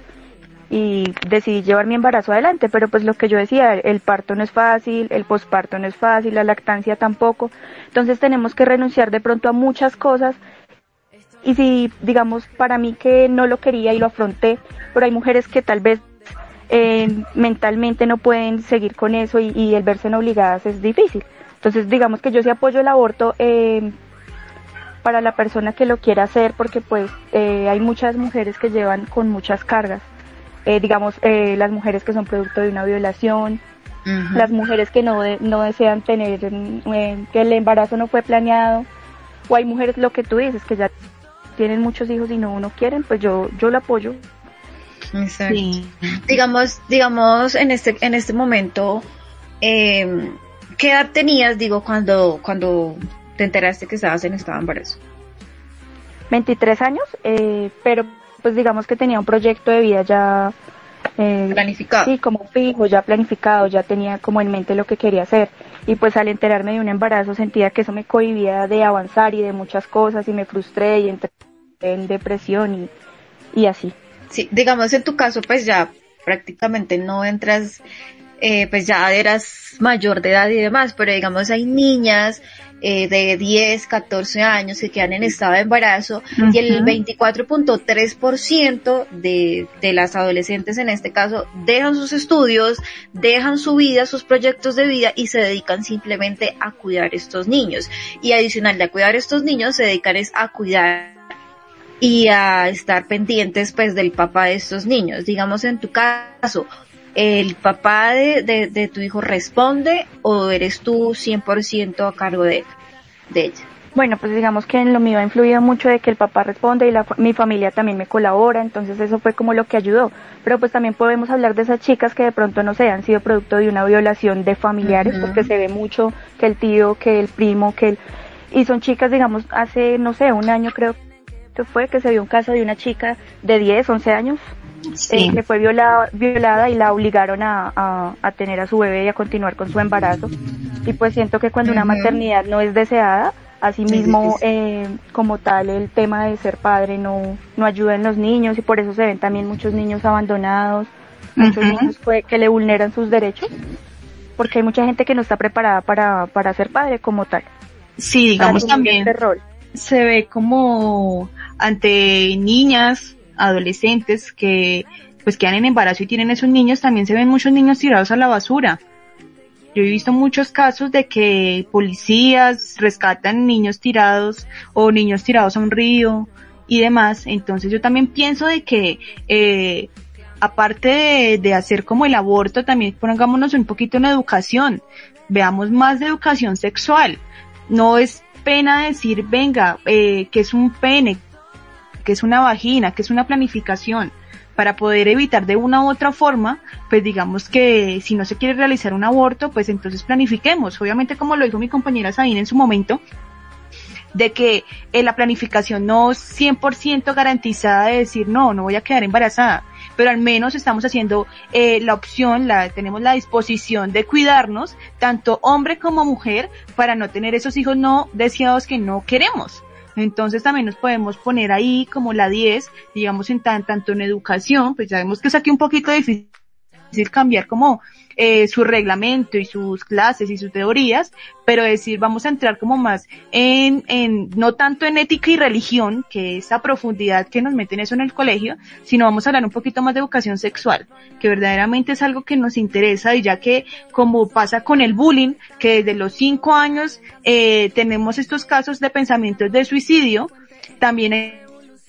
y decidí llevar mi embarazo adelante, pero pues lo que yo decía, el parto no es fácil, el posparto no es fácil, la lactancia tampoco, entonces tenemos que renunciar de pronto a muchas cosas y si digamos para mí que no lo quería y lo afronté, pero hay mujeres que tal vez eh, mentalmente no pueden seguir con eso y, el verse en obligadas es difícil. Entonces digamos que yo sí apoyo el aborto eh, para la persona que lo quiera hacer porque pues eh, hay muchas mujeres que llevan con muchas cargas eh, digamos, eh, las mujeres que son producto de una violación, las mujeres que no, no desean tener, que el embarazo no fue planeado, o hay mujeres, lo que tú dices, que ya tienen muchos hijos y no, no quieren, pues yo, yo lo apoyo. Exacto. Digamos, digamos, en este, en este momento, eh, ¿qué edad tenías, digo, cuando, cuando te enteraste que estabas en estado de embarazo? 23 años, eh, pero pues digamos que tenía un proyecto de vida ya eh, planificado. Sí, como fijo, ya planificado, ya tenía como en mente lo que quería hacer. Y pues al enterarme de un embarazo sentía que eso me cohibía de avanzar y de muchas cosas y me frustré y entré en depresión y, y así. Sí, digamos en tu caso pues ya prácticamente no entras eh, pues ya eras mayor de edad y demás, pero digamos hay niñas eh, de 10, 14 años que quedan en estado de embarazo y el 24.3% de, de las adolescentes en este caso dejan sus estudios, dejan su vida, sus proyectos de vida y se dedican simplemente a cuidar estos niños. Y adicional de a cuidar estos niños se dedican es a cuidar y a estar pendientes pues del papá de estos niños. Digamos en tu caso, ¿el papá de, de, tu hijo responde o eres tú 100% a cargo de, de ella? Bueno, pues digamos que en lo mío ha influido mucho de que el papá responde y la, mi familia también me colabora, entonces eso fue como lo que ayudó. Pero pues también podemos hablar de esas chicas que de pronto no sé, han sido producto de una violación de familiares, porque se ve mucho que el tío, que el primo, que el... Y son chicas, digamos, hace, no sé, un año creo que fue que se vio un caso de una chica de 10, 11 años, sí. que fue violada, violada y la obligaron a, a, tener a su bebé y a continuar con su embarazo. Y pues siento que cuando una maternidad no es deseada, asimismo eh, como tal el tema de ser padre no, no ayuda en los niños y por eso se ven también muchos niños abandonados, muchos niños que le vulneran sus derechos, porque hay mucha gente que no está preparada para, para ser padre como tal. Sí, digamos también este rol. se ve como ante niñas adolescentes que pues quedan en embarazo y tienen esos niños, también se ven muchos niños tirados a la basura. Yo he visto muchos casos de que policías rescatan niños tirados o niños tirados a un río y demás. Entonces yo también pienso de que eh, aparte de, de, hacer como el aborto, también pongámonos un poquito en educación. Veamos más de educación sexual. No es pena decir, venga, eh, que es un pene, que es una vagina, que es una planificación, para poder evitar de una u otra forma, pues digamos que si no se quiere realizar un aborto, pues entonces planifiquemos. Obviamente, como lo dijo mi compañera Sabine en su momento, de que eh, la planificación no es 100% garantizada de decir, no, no voy a quedar embarazada, pero al menos estamos haciendo eh, la opción, la, tenemos la disposición de cuidarnos, tanto hombre como mujer, para no tener esos hijos no deseados que no queremos. Entonces también nos podemos poner ahí como la 10, digamos en tan, tanto en educación, pues ya vemos que es aquí un poquito difícil cambiar como eh, su reglamento y sus clases y sus teorías, pero decir vamos a entrar como más en, en, no tanto en ética y religión, que esa profundidad que nos meten eso en el colegio, sino vamos a hablar un poquito más de educación sexual, que verdaderamente es algo que nos interesa y ya que como pasa con el bullying, que desde los cinco años eh, tenemos estos casos de pensamientos de suicidio, también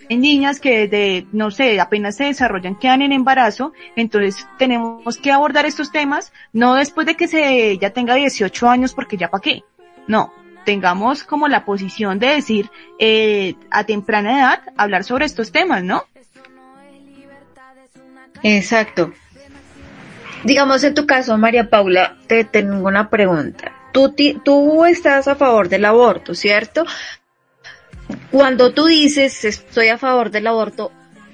en niñas que de, no sé, apenas se desarrollan, quedan en embarazo, entonces tenemos que abordar estos temas, no después de que se ya tenga 18 años porque ya para qué, no, tengamos como la posición de decir eh, a temprana edad hablar sobre estos temas, ¿no? Exacto. Digamos en tu caso, María Paula, te tengo una pregunta. Tú, tú estás a favor del aborto, ¿cierto? Cuando tú dices estoy a favor del aborto,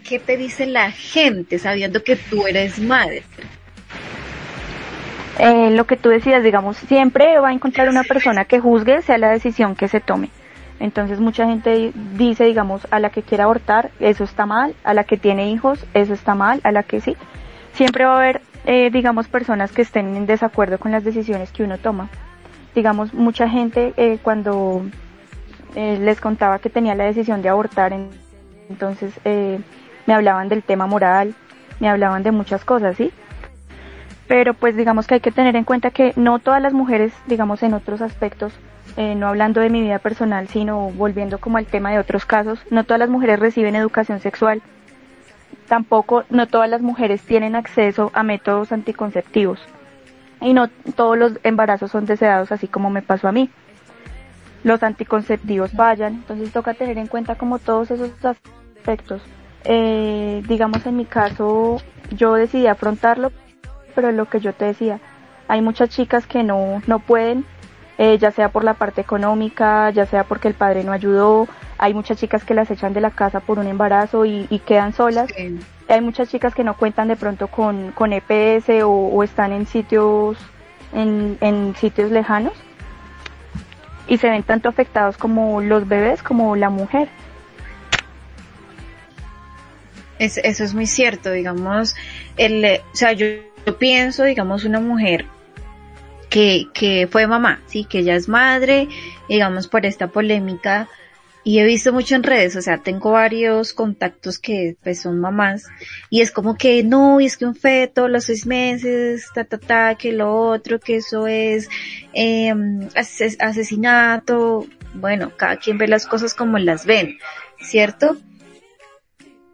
¿qué te dice la gente sabiendo que tú eres madre? Eh, lo que tú decías, digamos, siempre va a encontrar una persona que juzgue sea la decisión que se tome. Entonces mucha gente dice, digamos, a la que quiere abortar, eso está mal, a la que tiene hijos, eso está mal, a la que sí. Siempre va a haber, eh, digamos, personas que estén en desacuerdo con las decisiones que uno toma. Digamos, mucha gente eh, cuando eh, les contaba que tenía la decisión de abortar, entonces me hablaban del tema moral, me hablaban de muchas cosas, ¿sí? Pero pues digamos que hay que tener en cuenta que no todas las mujeres, digamos en otros aspectos, eh, no hablando de mi vida personal, sino volviendo como al tema de otros casos, no todas las mujeres reciben educación sexual. Tampoco no todas las mujeres tienen acceso a métodos anticonceptivos. Y no todos los embarazos son deseados así como me pasó a mí. Los anticonceptivos fallan, entonces toca tener en cuenta como todos esos aspectos. Eh, digamos en mi caso, yo decidí afrontarlo, pero lo que yo te decía, hay muchas chicas que no, no pueden eh, ya sea por la parte económica, ya sea porque el padre no ayudó. Hay muchas chicas que las echan de la casa por un embarazo y, quedan solas. Hay muchas chicas que no cuentan de pronto con, con EPS o, están en sitios, en, en sitios lejanos y se ven tanto afectados como los bebés como la mujer. Es, eso es muy cierto, digamos, el, o sea, yo, yo pienso, digamos, una mujer que, que fue mamá, sí, que ella es madre, digamos por esta polémica, y he visto mucho en redes, o sea, tengo varios contactos que pues son mamás, y es como que no, y es que un feto, los seis meses, ta, ta, ta, que lo otro, que eso es eh, asesinato, bueno, cada quien ve las cosas como las ven, ¿cierto?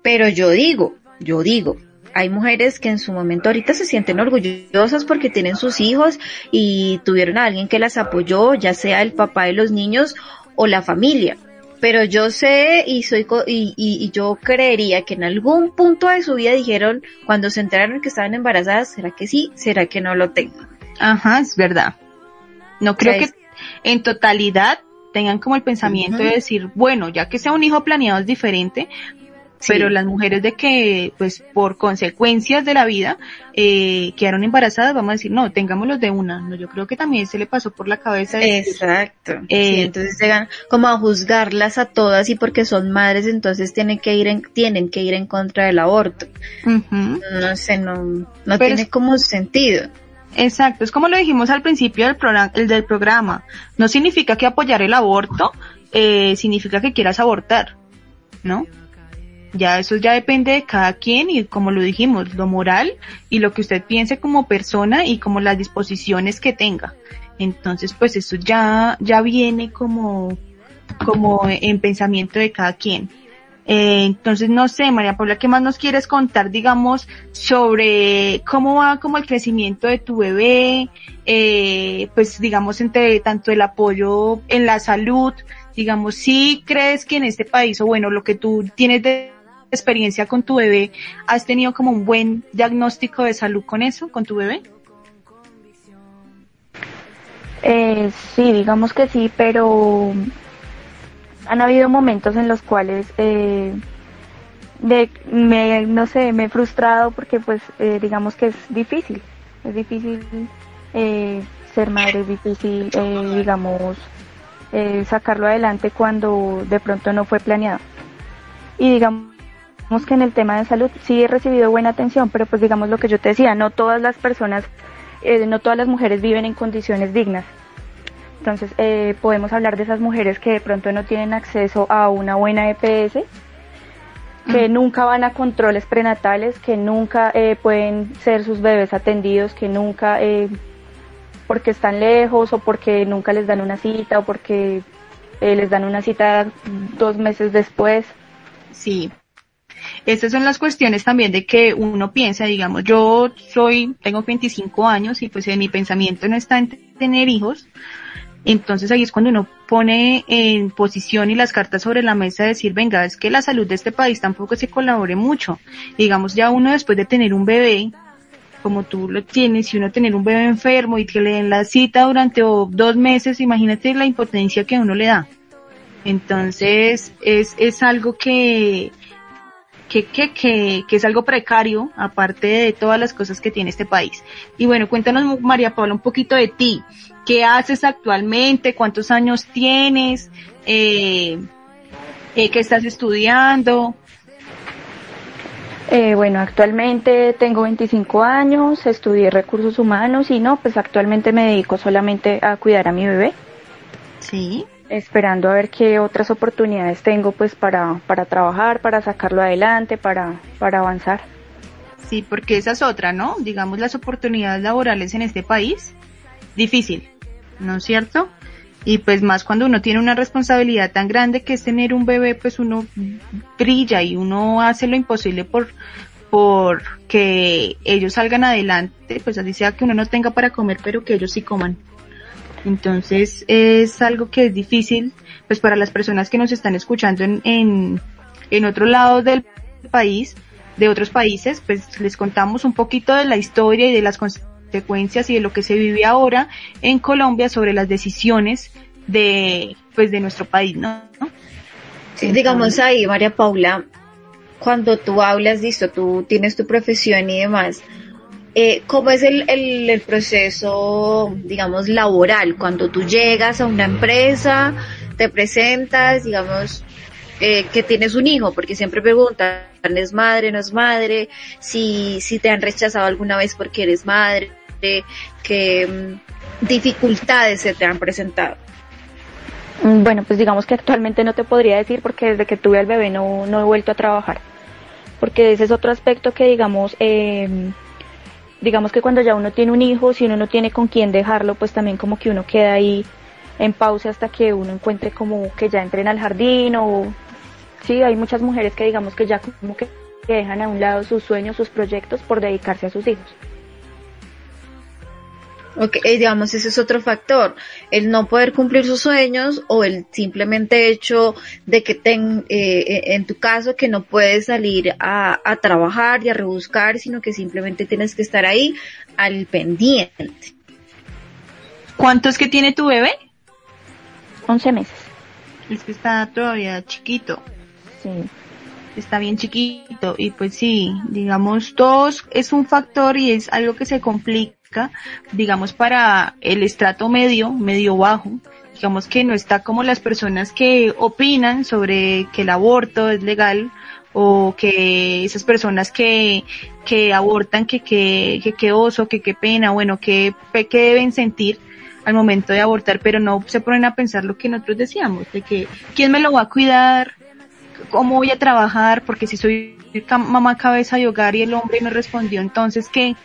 Pero yo digo, yo digo, hay mujeres que en su momento ahorita se sienten orgullosas porque tienen sus hijos y tuvieron a alguien que las apoyó, ya sea el papá de los niños o la familia. Pero yo sé y soy y, y, yo creería que en algún punto de su vida dijeron cuando se enteraron que estaban embarazadas, ¿será que sí? ¿Será que no lo tengo? Ajá, es verdad. No creo que en totalidad tengan como el pensamiento de decir, bueno, ya que sea un hijo planeado es diferente, pero las mujeres de que, pues, por consecuencias de la vida, eh, quedaron embarazadas, vamos a decir, no, tengámoslos de una. No, yo creo que también se le pasó por la cabeza. Exacto. Eh, entonces llegan como a juzgarlas a todas y porque son madres, entonces tienen que ir en, tienen que ir en contra del aborto. No sé, no, no tiene como sentido. Exacto, es como lo dijimos al principio del programa, el del programa. No significa que apoyar el aborto eh, significa que quieras abortar, ¿no? Ya eso ya depende de cada quien y como lo dijimos, lo moral y lo que usted piense como persona y como las disposiciones que tenga. Entonces, pues eso ya, ya viene como, como en pensamiento de cada quien. Eh, entonces, no sé, María Paula, ¿qué más nos quieres contar, digamos, sobre cómo va como el crecimiento de tu bebé? Eh, pues, digamos, entre tanto el apoyo en la salud, digamos, si crees que en este país, o bueno, lo que tú tienes de experiencia con tu bebé, ¿has tenido como un buen diagnóstico de salud con eso, con tu bebé? Eh, sí, digamos que sí, pero han habido momentos en los cuales eh, de, me, no sé, me he frustrado porque pues eh, digamos que es difícil, es difícil eh, ser madre, es difícil, eh, digamos, eh, sacarlo adelante cuando de pronto no fue planeado. Y digamos que en el tema de salud sí he recibido buena atención, pero pues digamos lo que yo te decía, no todas las personas, eh, no todas las mujeres viven en condiciones dignas. Entonces eh, podemos hablar de esas mujeres que de pronto no tienen acceso a una buena EPS, que nunca van a controles prenatales, que nunca eh, pueden ser sus bebés atendidos, que nunca, porque están lejos o porque nunca les dan una cita o porque les dan una cita dos meses después. Sí, estas son las cuestiones también de que uno piensa, digamos, yo soy, tengo 25 años y pues en mi pensamiento no está en tener hijos. Entonces ahí es cuando uno pone en posición y las cartas sobre la mesa de decir, venga, es que la salud de este país tampoco se colabore mucho. Digamos, ya uno después de tener un bebé, como tú lo tienes, y uno tener un bebé enfermo y que le den la cita durante dos meses, imagínate la impotencia que uno le da. Entonces es, es algo que, que, que, que, que, es algo precario, aparte de todas las cosas que tiene este país. Y bueno, cuéntanos, María Paula, un poquito de ti. ¿Qué haces actualmente? ¿Cuántos años tienes? Eh, eh, ¿Qué estás estudiando? Eh, bueno, actualmente tengo 25 años, estudié recursos humanos y no, pues actualmente me dedico solamente a cuidar a mi bebé. Sí esperando a ver qué otras oportunidades tengo pues para, para trabajar, para sacarlo adelante, para, para avanzar. Sí, porque esa es otra, ¿no? Digamos las oportunidades laborales en este país, difícil, ¿no es cierto? Y pues más cuando uno tiene una responsabilidad tan grande que es tener un bebé, pues uno brilla y uno hace lo imposible por, por que ellos salgan adelante, pues así sea que uno no tenga para comer, pero que ellos sí coman. Entonces es algo que es difícil, pues para las personas que nos están escuchando en, en, en otro lado del país, de otros países, pues les contamos un poquito de la historia y de las consecuencias y de lo que se vive ahora en Colombia sobre las decisiones de, pues de nuestro país, ¿no? Sí, digamos ahí, María Paula, cuando tú hablas, listo, tú tienes tu profesión y demás, eh, ¿Cómo es el, el, proceso, digamos, laboral? Cuando tú llegas a una empresa, te presentas, digamos, eh, que tienes un hijo, porque siempre preguntan, ¿es madre, no es madre? Si, si te han rechazado alguna vez porque eres madre, qué mm, dificultades se te han presentado. Mm, bueno, pues digamos que actualmente no te podría decir porque desde que tuve al bebé no, no he vuelto a trabajar. Porque ese es otro aspecto que digamos, eh, digamos que cuando ya uno tiene un hijo, si uno no tiene con quién dejarlo, pues también como que uno queda ahí en pausa hasta que uno encuentre como que ya entren al jardín o sí, hay muchas mujeres que digamos que ya como que dejan a un lado sus sueños, sus proyectos por dedicarse a sus hijos. Ok, eh, digamos, ese es otro factor, el no poder cumplir sus sueños o el simplemente hecho de que ten, eh, eh, en tu caso que no puedes salir a, a trabajar y a rebuscar, sino que simplemente tienes que estar ahí al pendiente. ¿Cuántos que tiene tu bebé? 11 meses. Es que está todavía chiquito. Sí. Está bien chiquito y pues sí, digamos, todos es un factor y es algo que se complica digamos, para el estrato medio, medio bajo, digamos que no está como las personas que opinan sobre que el aborto es legal o que esas personas que, que abortan, que qué que, oso, que qué pena, bueno, que, que deben sentir al momento de abortar, pero no se ponen a pensar lo que nosotros decíamos, de que quién me lo va a cuidar, cómo voy a trabajar, porque si soy mamá cabeza de hogar y el hombre me respondió, entonces qué,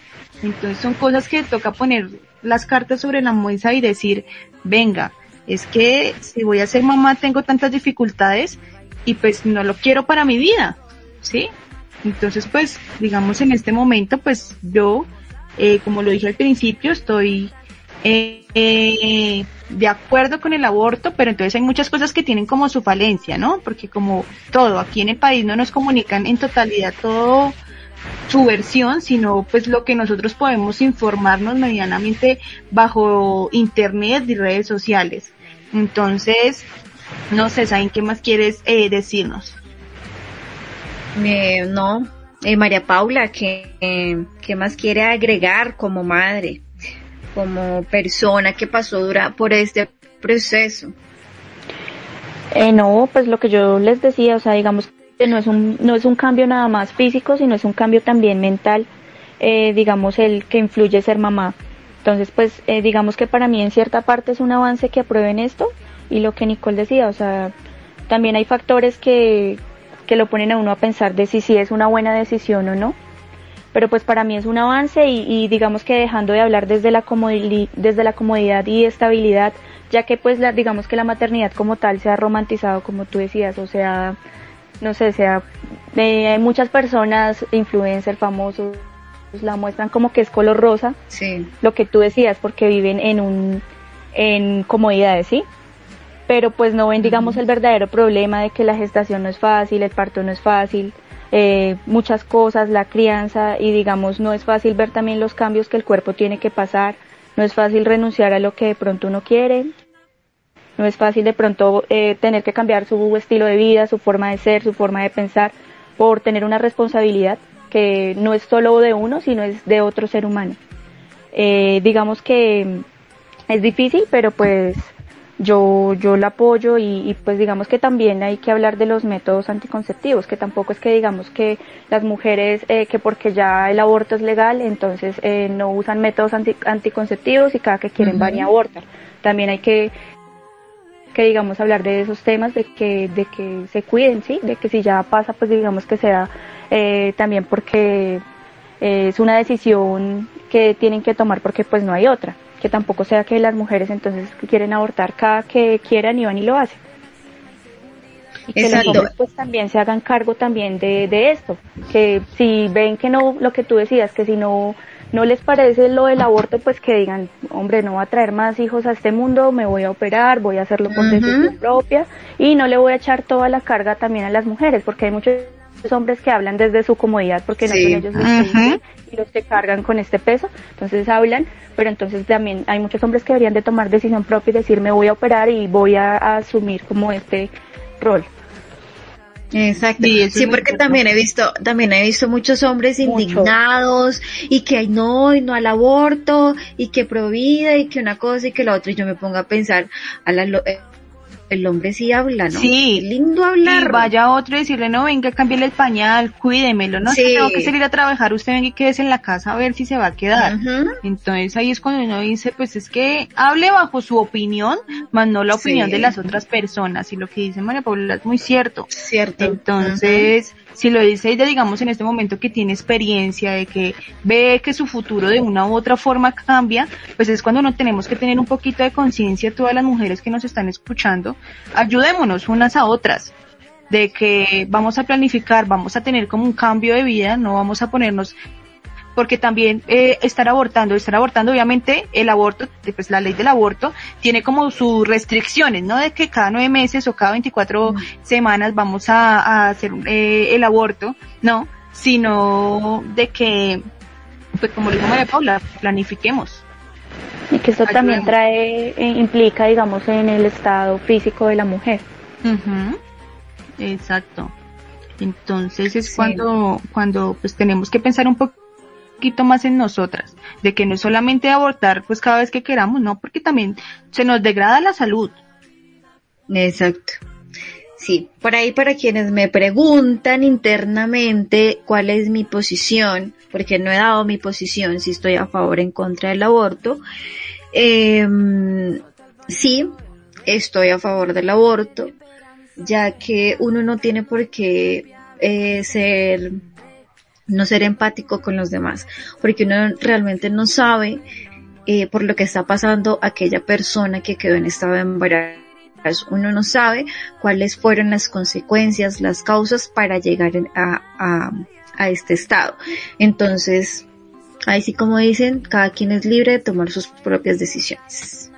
entonces son cosas que toca poner las cartas sobre la mesa y decir, venga, es que si voy a ser mamá tengo tantas dificultades y pues no lo quiero para mi vida, ¿sí? Entonces pues digamos en este momento pues yo, eh, como lo dije al principio, estoy eh, eh, de acuerdo con el aborto, pero entonces hay muchas cosas que tienen como su falencia, ¿no? Porque como todo, aquí en el país no nos comunican en totalidad todo su versión, sino pues lo que nosotros podemos informarnos medianamente bajo internet y redes sociales. Entonces, no sé, ¿saben qué más quieres eh, decirnos? Eh, no, eh, María Paula, ¿qué, ¿qué más quiere agregar como madre, como persona que pasó dura, por este proceso? Eh, no, pues lo que yo les decía, o sea, digamos no es un, no es un cambio nada más físico, sino es un cambio también mental, eh, digamos, el que influye ser mamá. Entonces, pues, eh, digamos que para mí en cierta parte es un avance que aprueben esto y lo que Nicole decía, o sea, también hay factores que, que lo ponen a uno a pensar de si sí es una buena decisión o no. Pero pues para mí es un avance y, y digamos que dejando de hablar desde la, comodidad, desde la comodidad y estabilidad, ya que pues la, digamos que la maternidad como tal se ha romantizado, como tú decías, o sea, no sé, sea, eh, hay muchas personas, influencers famosos, la muestran como que es color rosa. Sí. Lo que tú decías, porque viven en un, en comodidades, ¿sí? Pero pues no ven, digamos, el verdadero problema de que la gestación no es fácil, el parto no es fácil, eh, muchas cosas, la crianza y digamos no es fácil ver también los cambios que el cuerpo tiene que pasar, no es fácil renunciar a lo que de pronto uno quiere, no es fácil de pronto eh, tener que cambiar su estilo de vida, su forma de ser, su forma de pensar, por tener una responsabilidad que no es solo de uno, sino es de otro ser humano. Eh, digamos que es difícil, pero pues yo, yo la apoyo y, pues digamos que también hay que hablar de los métodos anticonceptivos, que tampoco es que digamos que las mujeres, eh, que porque ya el aborto es legal, entonces eh, no usan métodos anticonceptivos y cada que quieren van y abortan. También hay que, que digamos hablar de esos temas, de que, de que se cuiden, sí, de que si ya pasa, pues digamos que sea eh, también porque es una decisión que tienen que tomar porque pues no hay otra que tampoco sea que las mujeres entonces quieren abortar cada que quieran y van y lo hacen. Y que los hombres pues también se hagan cargo también de, de esto, que si ven que no, lo que tú decías, que si no, no les parece lo del aborto, pues que digan, hombre, no va a traer más hijos a este mundo, me voy a operar, voy a hacerlo por decisión propia y no le voy a echar toda la carga también a las mujeres, porque hay muchos hombres que hablan desde su comodidad porque no son ellos los que y los que cargan con este peso, entonces hablan, pero entonces también hay muchos hombres que deberían de tomar decisión propia y decir me voy a operar y voy a, asumir como este rol. Exacto. Sí, porque también he visto, también he visto muchos hombres indignados y que no, y no al aborto y que provida y que una cosa y que la otra y yo me pongo a pensar a la, el hombre sí habla, ¿no? Sí. lindo hablar. Y vaya otro y decirle, no, venga, cámbiale el pañal, cuídemelo, no, sí. tengo que salir a trabajar, usted venga y quédese en la casa a ver si se va a quedar. Entonces ahí es cuando uno dice, pues es que hable bajo su opinión, más no la opinión de las otras personas. Y lo que dice María Paula es muy cierto. Cierto. Entonces, si lo dice ella, digamos, en este momento que tiene experiencia, de que ve que su futuro de una u otra forma cambia, pues es cuando no tenemos que tener un poquito de conciencia todas las mujeres que nos están escuchando. Ayudémonos unas a otras de que vamos a planificar, vamos a tener como un cambio de vida, no vamos a ponernos porque también eh, estar abortando, estar abortando, obviamente el aborto, pues la ley del aborto tiene como sus restricciones, no de que cada nueve meses o cada 24 mm. semanas vamos a, hacer eh, el aborto, no, sino de que, pues como dijo María Paula, planifiquemos. Y que esto también trae, eh, implica, digamos, en el estado físico de la mujer. Exacto. Entonces es cuando, cuando pues tenemos que pensar un poco poquito más en nosotras, de que no es solamente abortar pues cada vez que queramos, no, porque también se nos degrada la salud. Exacto. Sí, por ahí para quienes me preguntan internamente cuál es mi posición, porque no he dado mi posición si estoy a favor o en contra del aborto, eh, sí, estoy a favor del aborto, ya que uno no tiene por qué eh, ser no ser empático con los demás, porque uno realmente no sabe eh, por lo que está pasando aquella persona que quedó en estado de embarazo. Uno no sabe cuáles fueron las consecuencias, las causas para llegar a, a, a este estado. Entonces, ahí sí como dicen, cada quien es libre de tomar sus propias decisiones.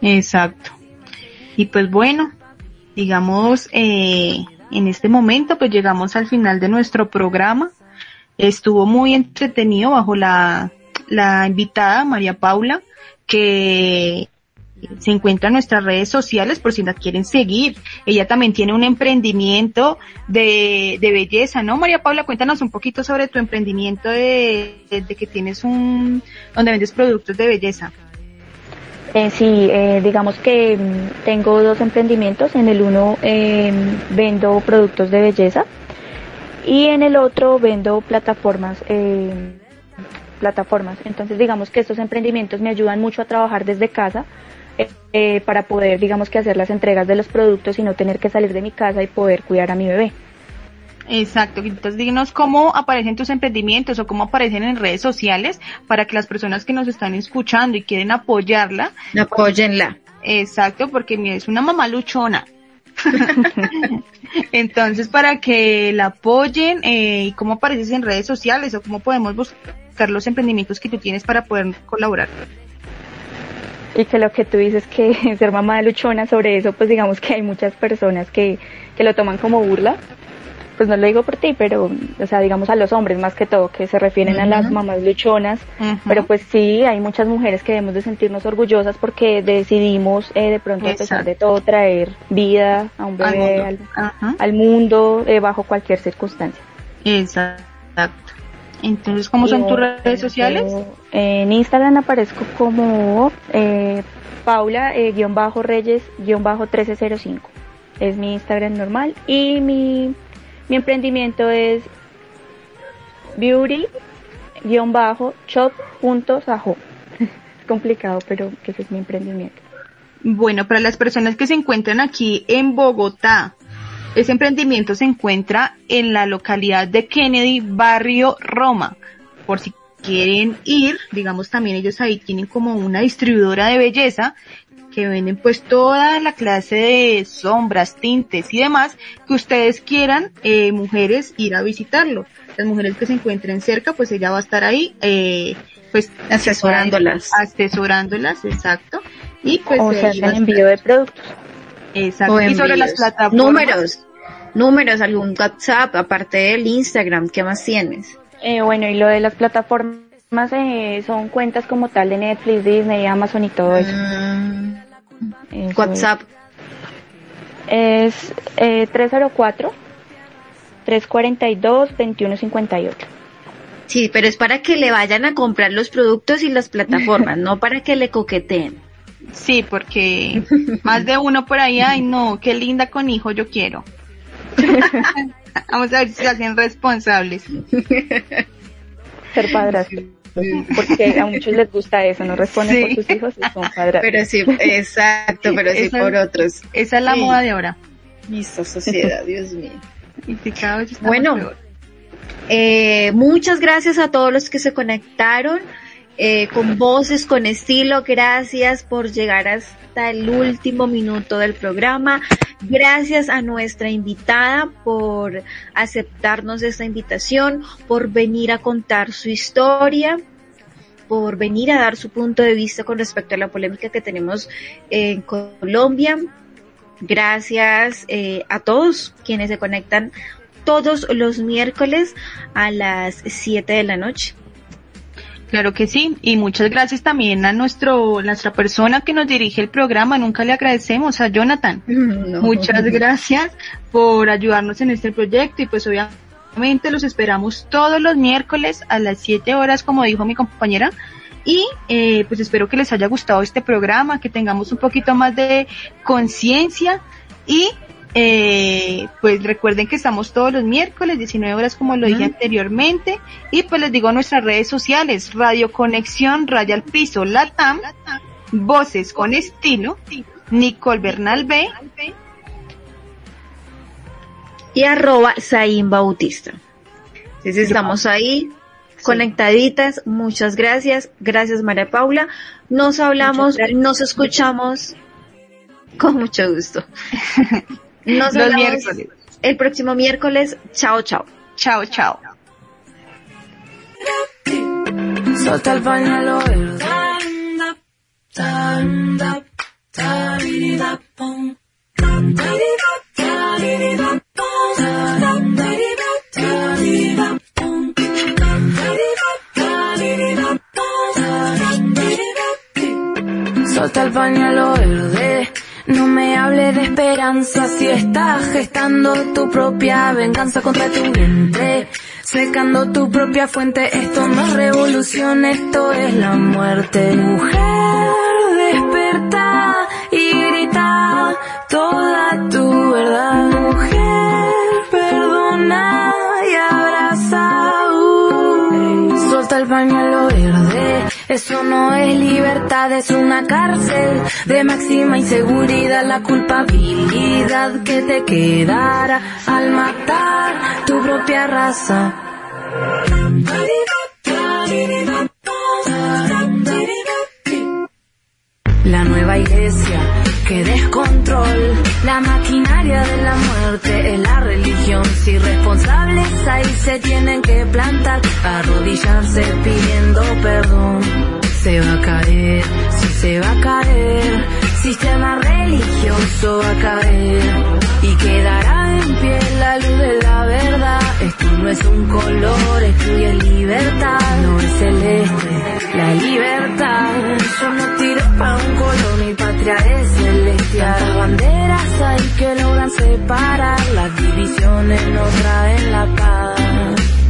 Exacto. Y pues bueno, digamos, eh, en este momento pues llegamos al final de nuestro programa. Estuvo muy entretenido bajo la, la invitada María Paula, que se encuentra en nuestras redes sociales por si la quieren seguir. Ella también tiene un emprendimiento de, de belleza, ¿no? María Paula, cuéntanos un poquito sobre tu emprendimiento de, de, que tienes un, donde vendes productos de belleza. Eh, sí, eh, digamos que mm, tengo dos emprendimientos. En el uno eh, vendo productos de belleza y en el otro vendo plataformas. Eh, plataformas. Entonces digamos que estos emprendimientos me ayudan mucho a trabajar desde casa eh, eh, para poder digamos que hacer las entregas de los productos y no tener que salir de mi casa y poder cuidar a mi bebé. Exacto, entonces díganos cómo aparecen tus emprendimientos o cómo aparecen en redes sociales para que las personas que nos están escuchando y quieren apoyarla, apóyenla. exacto, porque es una mamá luchona. Entonces, para que la apoyen, eh, ¿y cómo apareces en redes sociales o cómo podemos buscar los emprendimientos que tú tienes para poder colaborar? Y que lo que tú dices que ser mamá de luchona sobre eso, pues digamos que hay muchas personas que, que lo toman como burla, pues no lo digo por ti, pero, o sea, digamos a los hombres más que todo, que se refieren a las mamás luchonas, pero pues sí, hay muchas mujeres que debemos de sentirnos orgullosas porque decidimos eh, de pronto, a pesar de todo, traer vida a un bebé al mundo, eh, bajo cualquier circunstancia. Exacto. Entonces, ¿cómo son tus redes sociales? En Instagram aparezco como eh, Paula-Reyes-1305. Es mi Instagram normal. Y mi, mi emprendimiento es beauty-shop.sajo. es complicado, pero ese es mi emprendimiento. Bueno, para las personas que se encuentran aquí en Bogotá, ese emprendimiento se encuentra en la localidad de Kennedy, barrio Roma. Por si quieren ir, digamos también ellos ahí tienen como una distribuidora de belleza que venden pues toda la clase de sombras, tintes y demás que ustedes quieran, eh, mujeres, ir a visitarlo. Las mujeres que se encuentren cerca, pues ella va a estar ahí, eh, pues asesorándolas. Asesorándolas, exacto. Y pues o sea, hacen envío de productos. Exacto. Y sobre las plataformas. Números. Números, algún WhatsApp, aparte del Instagram, ¿qué más tienes? Eh, bueno, y lo de las plataformas eh, son cuentas como tal de Netflix, Disney, Amazon y todo eso. Mm. WhatsApp. Es eh, 304 342 2158. Sí, pero es para que le vayan a comprar los productos y las plataformas, no para que le coqueteen. Sí, porque más de uno por ahí, ay no, qué linda con hijo yo quiero. Vamos a ver si se hacen responsables. Ser padrastro. Porque a muchos les gusta eso, no responden por sus hijos y son padrastros. Pero sí, exacto, pero sí por otros. Esa es la moda de ahora. Listo, sociedad, Dios mío. bueno, eh, muchas gracias a todos los que se conectaron. Eh, con voces, con estilo. Gracias por llegar hasta el último minuto del programa. Gracias a nuestra invitada por aceptarnos esta invitación, por venir a contar su historia por venir a dar su punto de vista con respecto a la polémica que tenemos en Colombia. Gracias eh, a todos quienes se conectan todos los miércoles a las 7 de la noche. Claro que sí, y muchas gracias también a nuestro, nuestra persona que nos dirige el programa, nunca le agradecemos a Jonathan. Muchas gracias por ayudarnos en este proyecto y pues obviamente los esperamos todos los miércoles a las 7 horas, como dijo mi compañera. Y eh, pues espero que les haya gustado este programa, que tengamos un poquito más de conciencia y eh, pues recuerden que estamos todos los miércoles, 19 horas como lo dije anteriormente. Y pues les digo nuestras redes sociales, Radio Conexión, Raya al Piso, Latam, Voces con Estilo, Nicole Bernal B. Y arroba Zain Bautista. Entonces estamos ahí, conectaditas. Muchas gracias. Gracias María Paula. Nos hablamos, nos escuchamos con mucho gusto. Nos vemos miércoles. el próximo miércoles. Chao, chao. Chao, chao. Solta el pañuelo Solta el pañuelo verde no me hable de esperanza si estás gestando tu propia venganza contra tu mente. Secando tu propia fuente, esto no es revolución, esto es la muerte. Mujer, desperta y grita toda tu verdad. Mujer, perdona y abraza. Uh, suelta el pañuelo eso no es libertad, es una cárcel de máxima inseguridad. La culpabilidad que te quedará al matar tu propia raza. La nueva iglesia que descontrol, la maquinaria de la muerte es la religión. Si responsables ahí se tienen que plantar, arrodillarse pidiendo perdón. Se va a caer, si se va a caer, sistema religioso va a caer y quedará en pie la luz de la verdad. Esto no es un color, excluye libertad, no es celeste, la libertad. Yo no tiro para un color, mi patria es celestial. Las banderas hay que logran separar, las divisiones no traen la paz.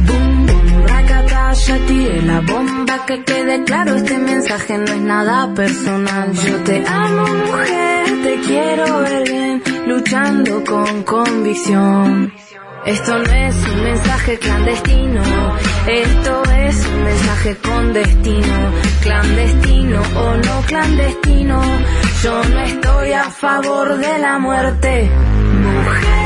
Boom, boom, racata, ya tiré la bomba, que quede claro, este mensaje no es nada personal. Yo te amo, mujer, te quiero ver bien, luchando con convicción. Esto no es un mensaje clandestino, esto es un mensaje con destino, clandestino o no clandestino. Yo no estoy a favor de la muerte. Mujer,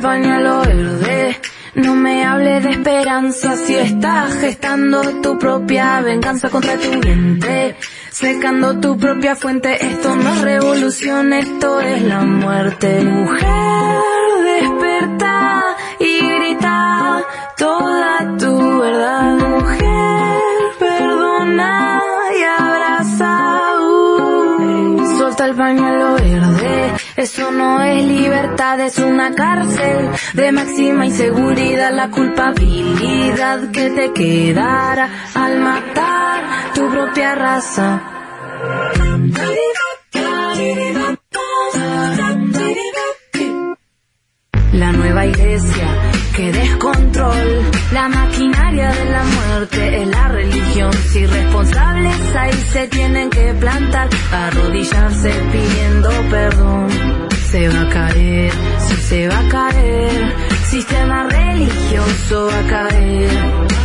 el pañuelo verde. No me hable de esperanza si estás gestando tu propia venganza contra tu mente. Secando tu propia fuente. Esto no es revolución, esto es la muerte. Mujer, desperta y grita toda tu verdad. Mujer, perdona y abraza. Uh. Solta el pañuelo verde. Eso no es libertad, es una cárcel de máxima inseguridad. La culpabilidad que te quedará al matar tu propia raza. La nueva iglesia que descontrol, la maquinaria de la muerte es la religión. Si responsables ahí se tienen que plantar, arrodillarse pidiendo perdón. Se va a caer, si se va a caer, sistema religioso va a caer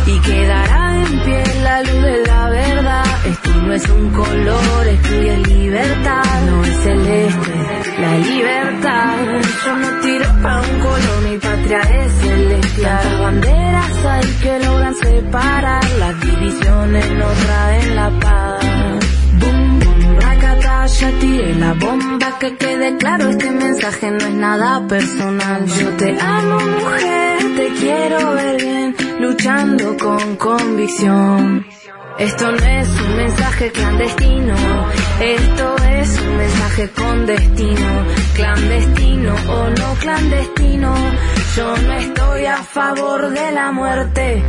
y quedará en pie la luz de la verdad. Esto no es un color, excluye libertad, no es celeste, la libertad. Yo no tiro para un color, mi patria es celestial. Las banderas hay que logran separar, las divisiones no traen la paz. Ya tiré la bomba, que quede claro, este mensaje no es nada personal. Yo te amo, mujer, te quiero ver bien, luchando con convicción. Esto no es un mensaje clandestino, esto es un mensaje con destino, clandestino o no clandestino. Yo no estoy a favor de la muerte.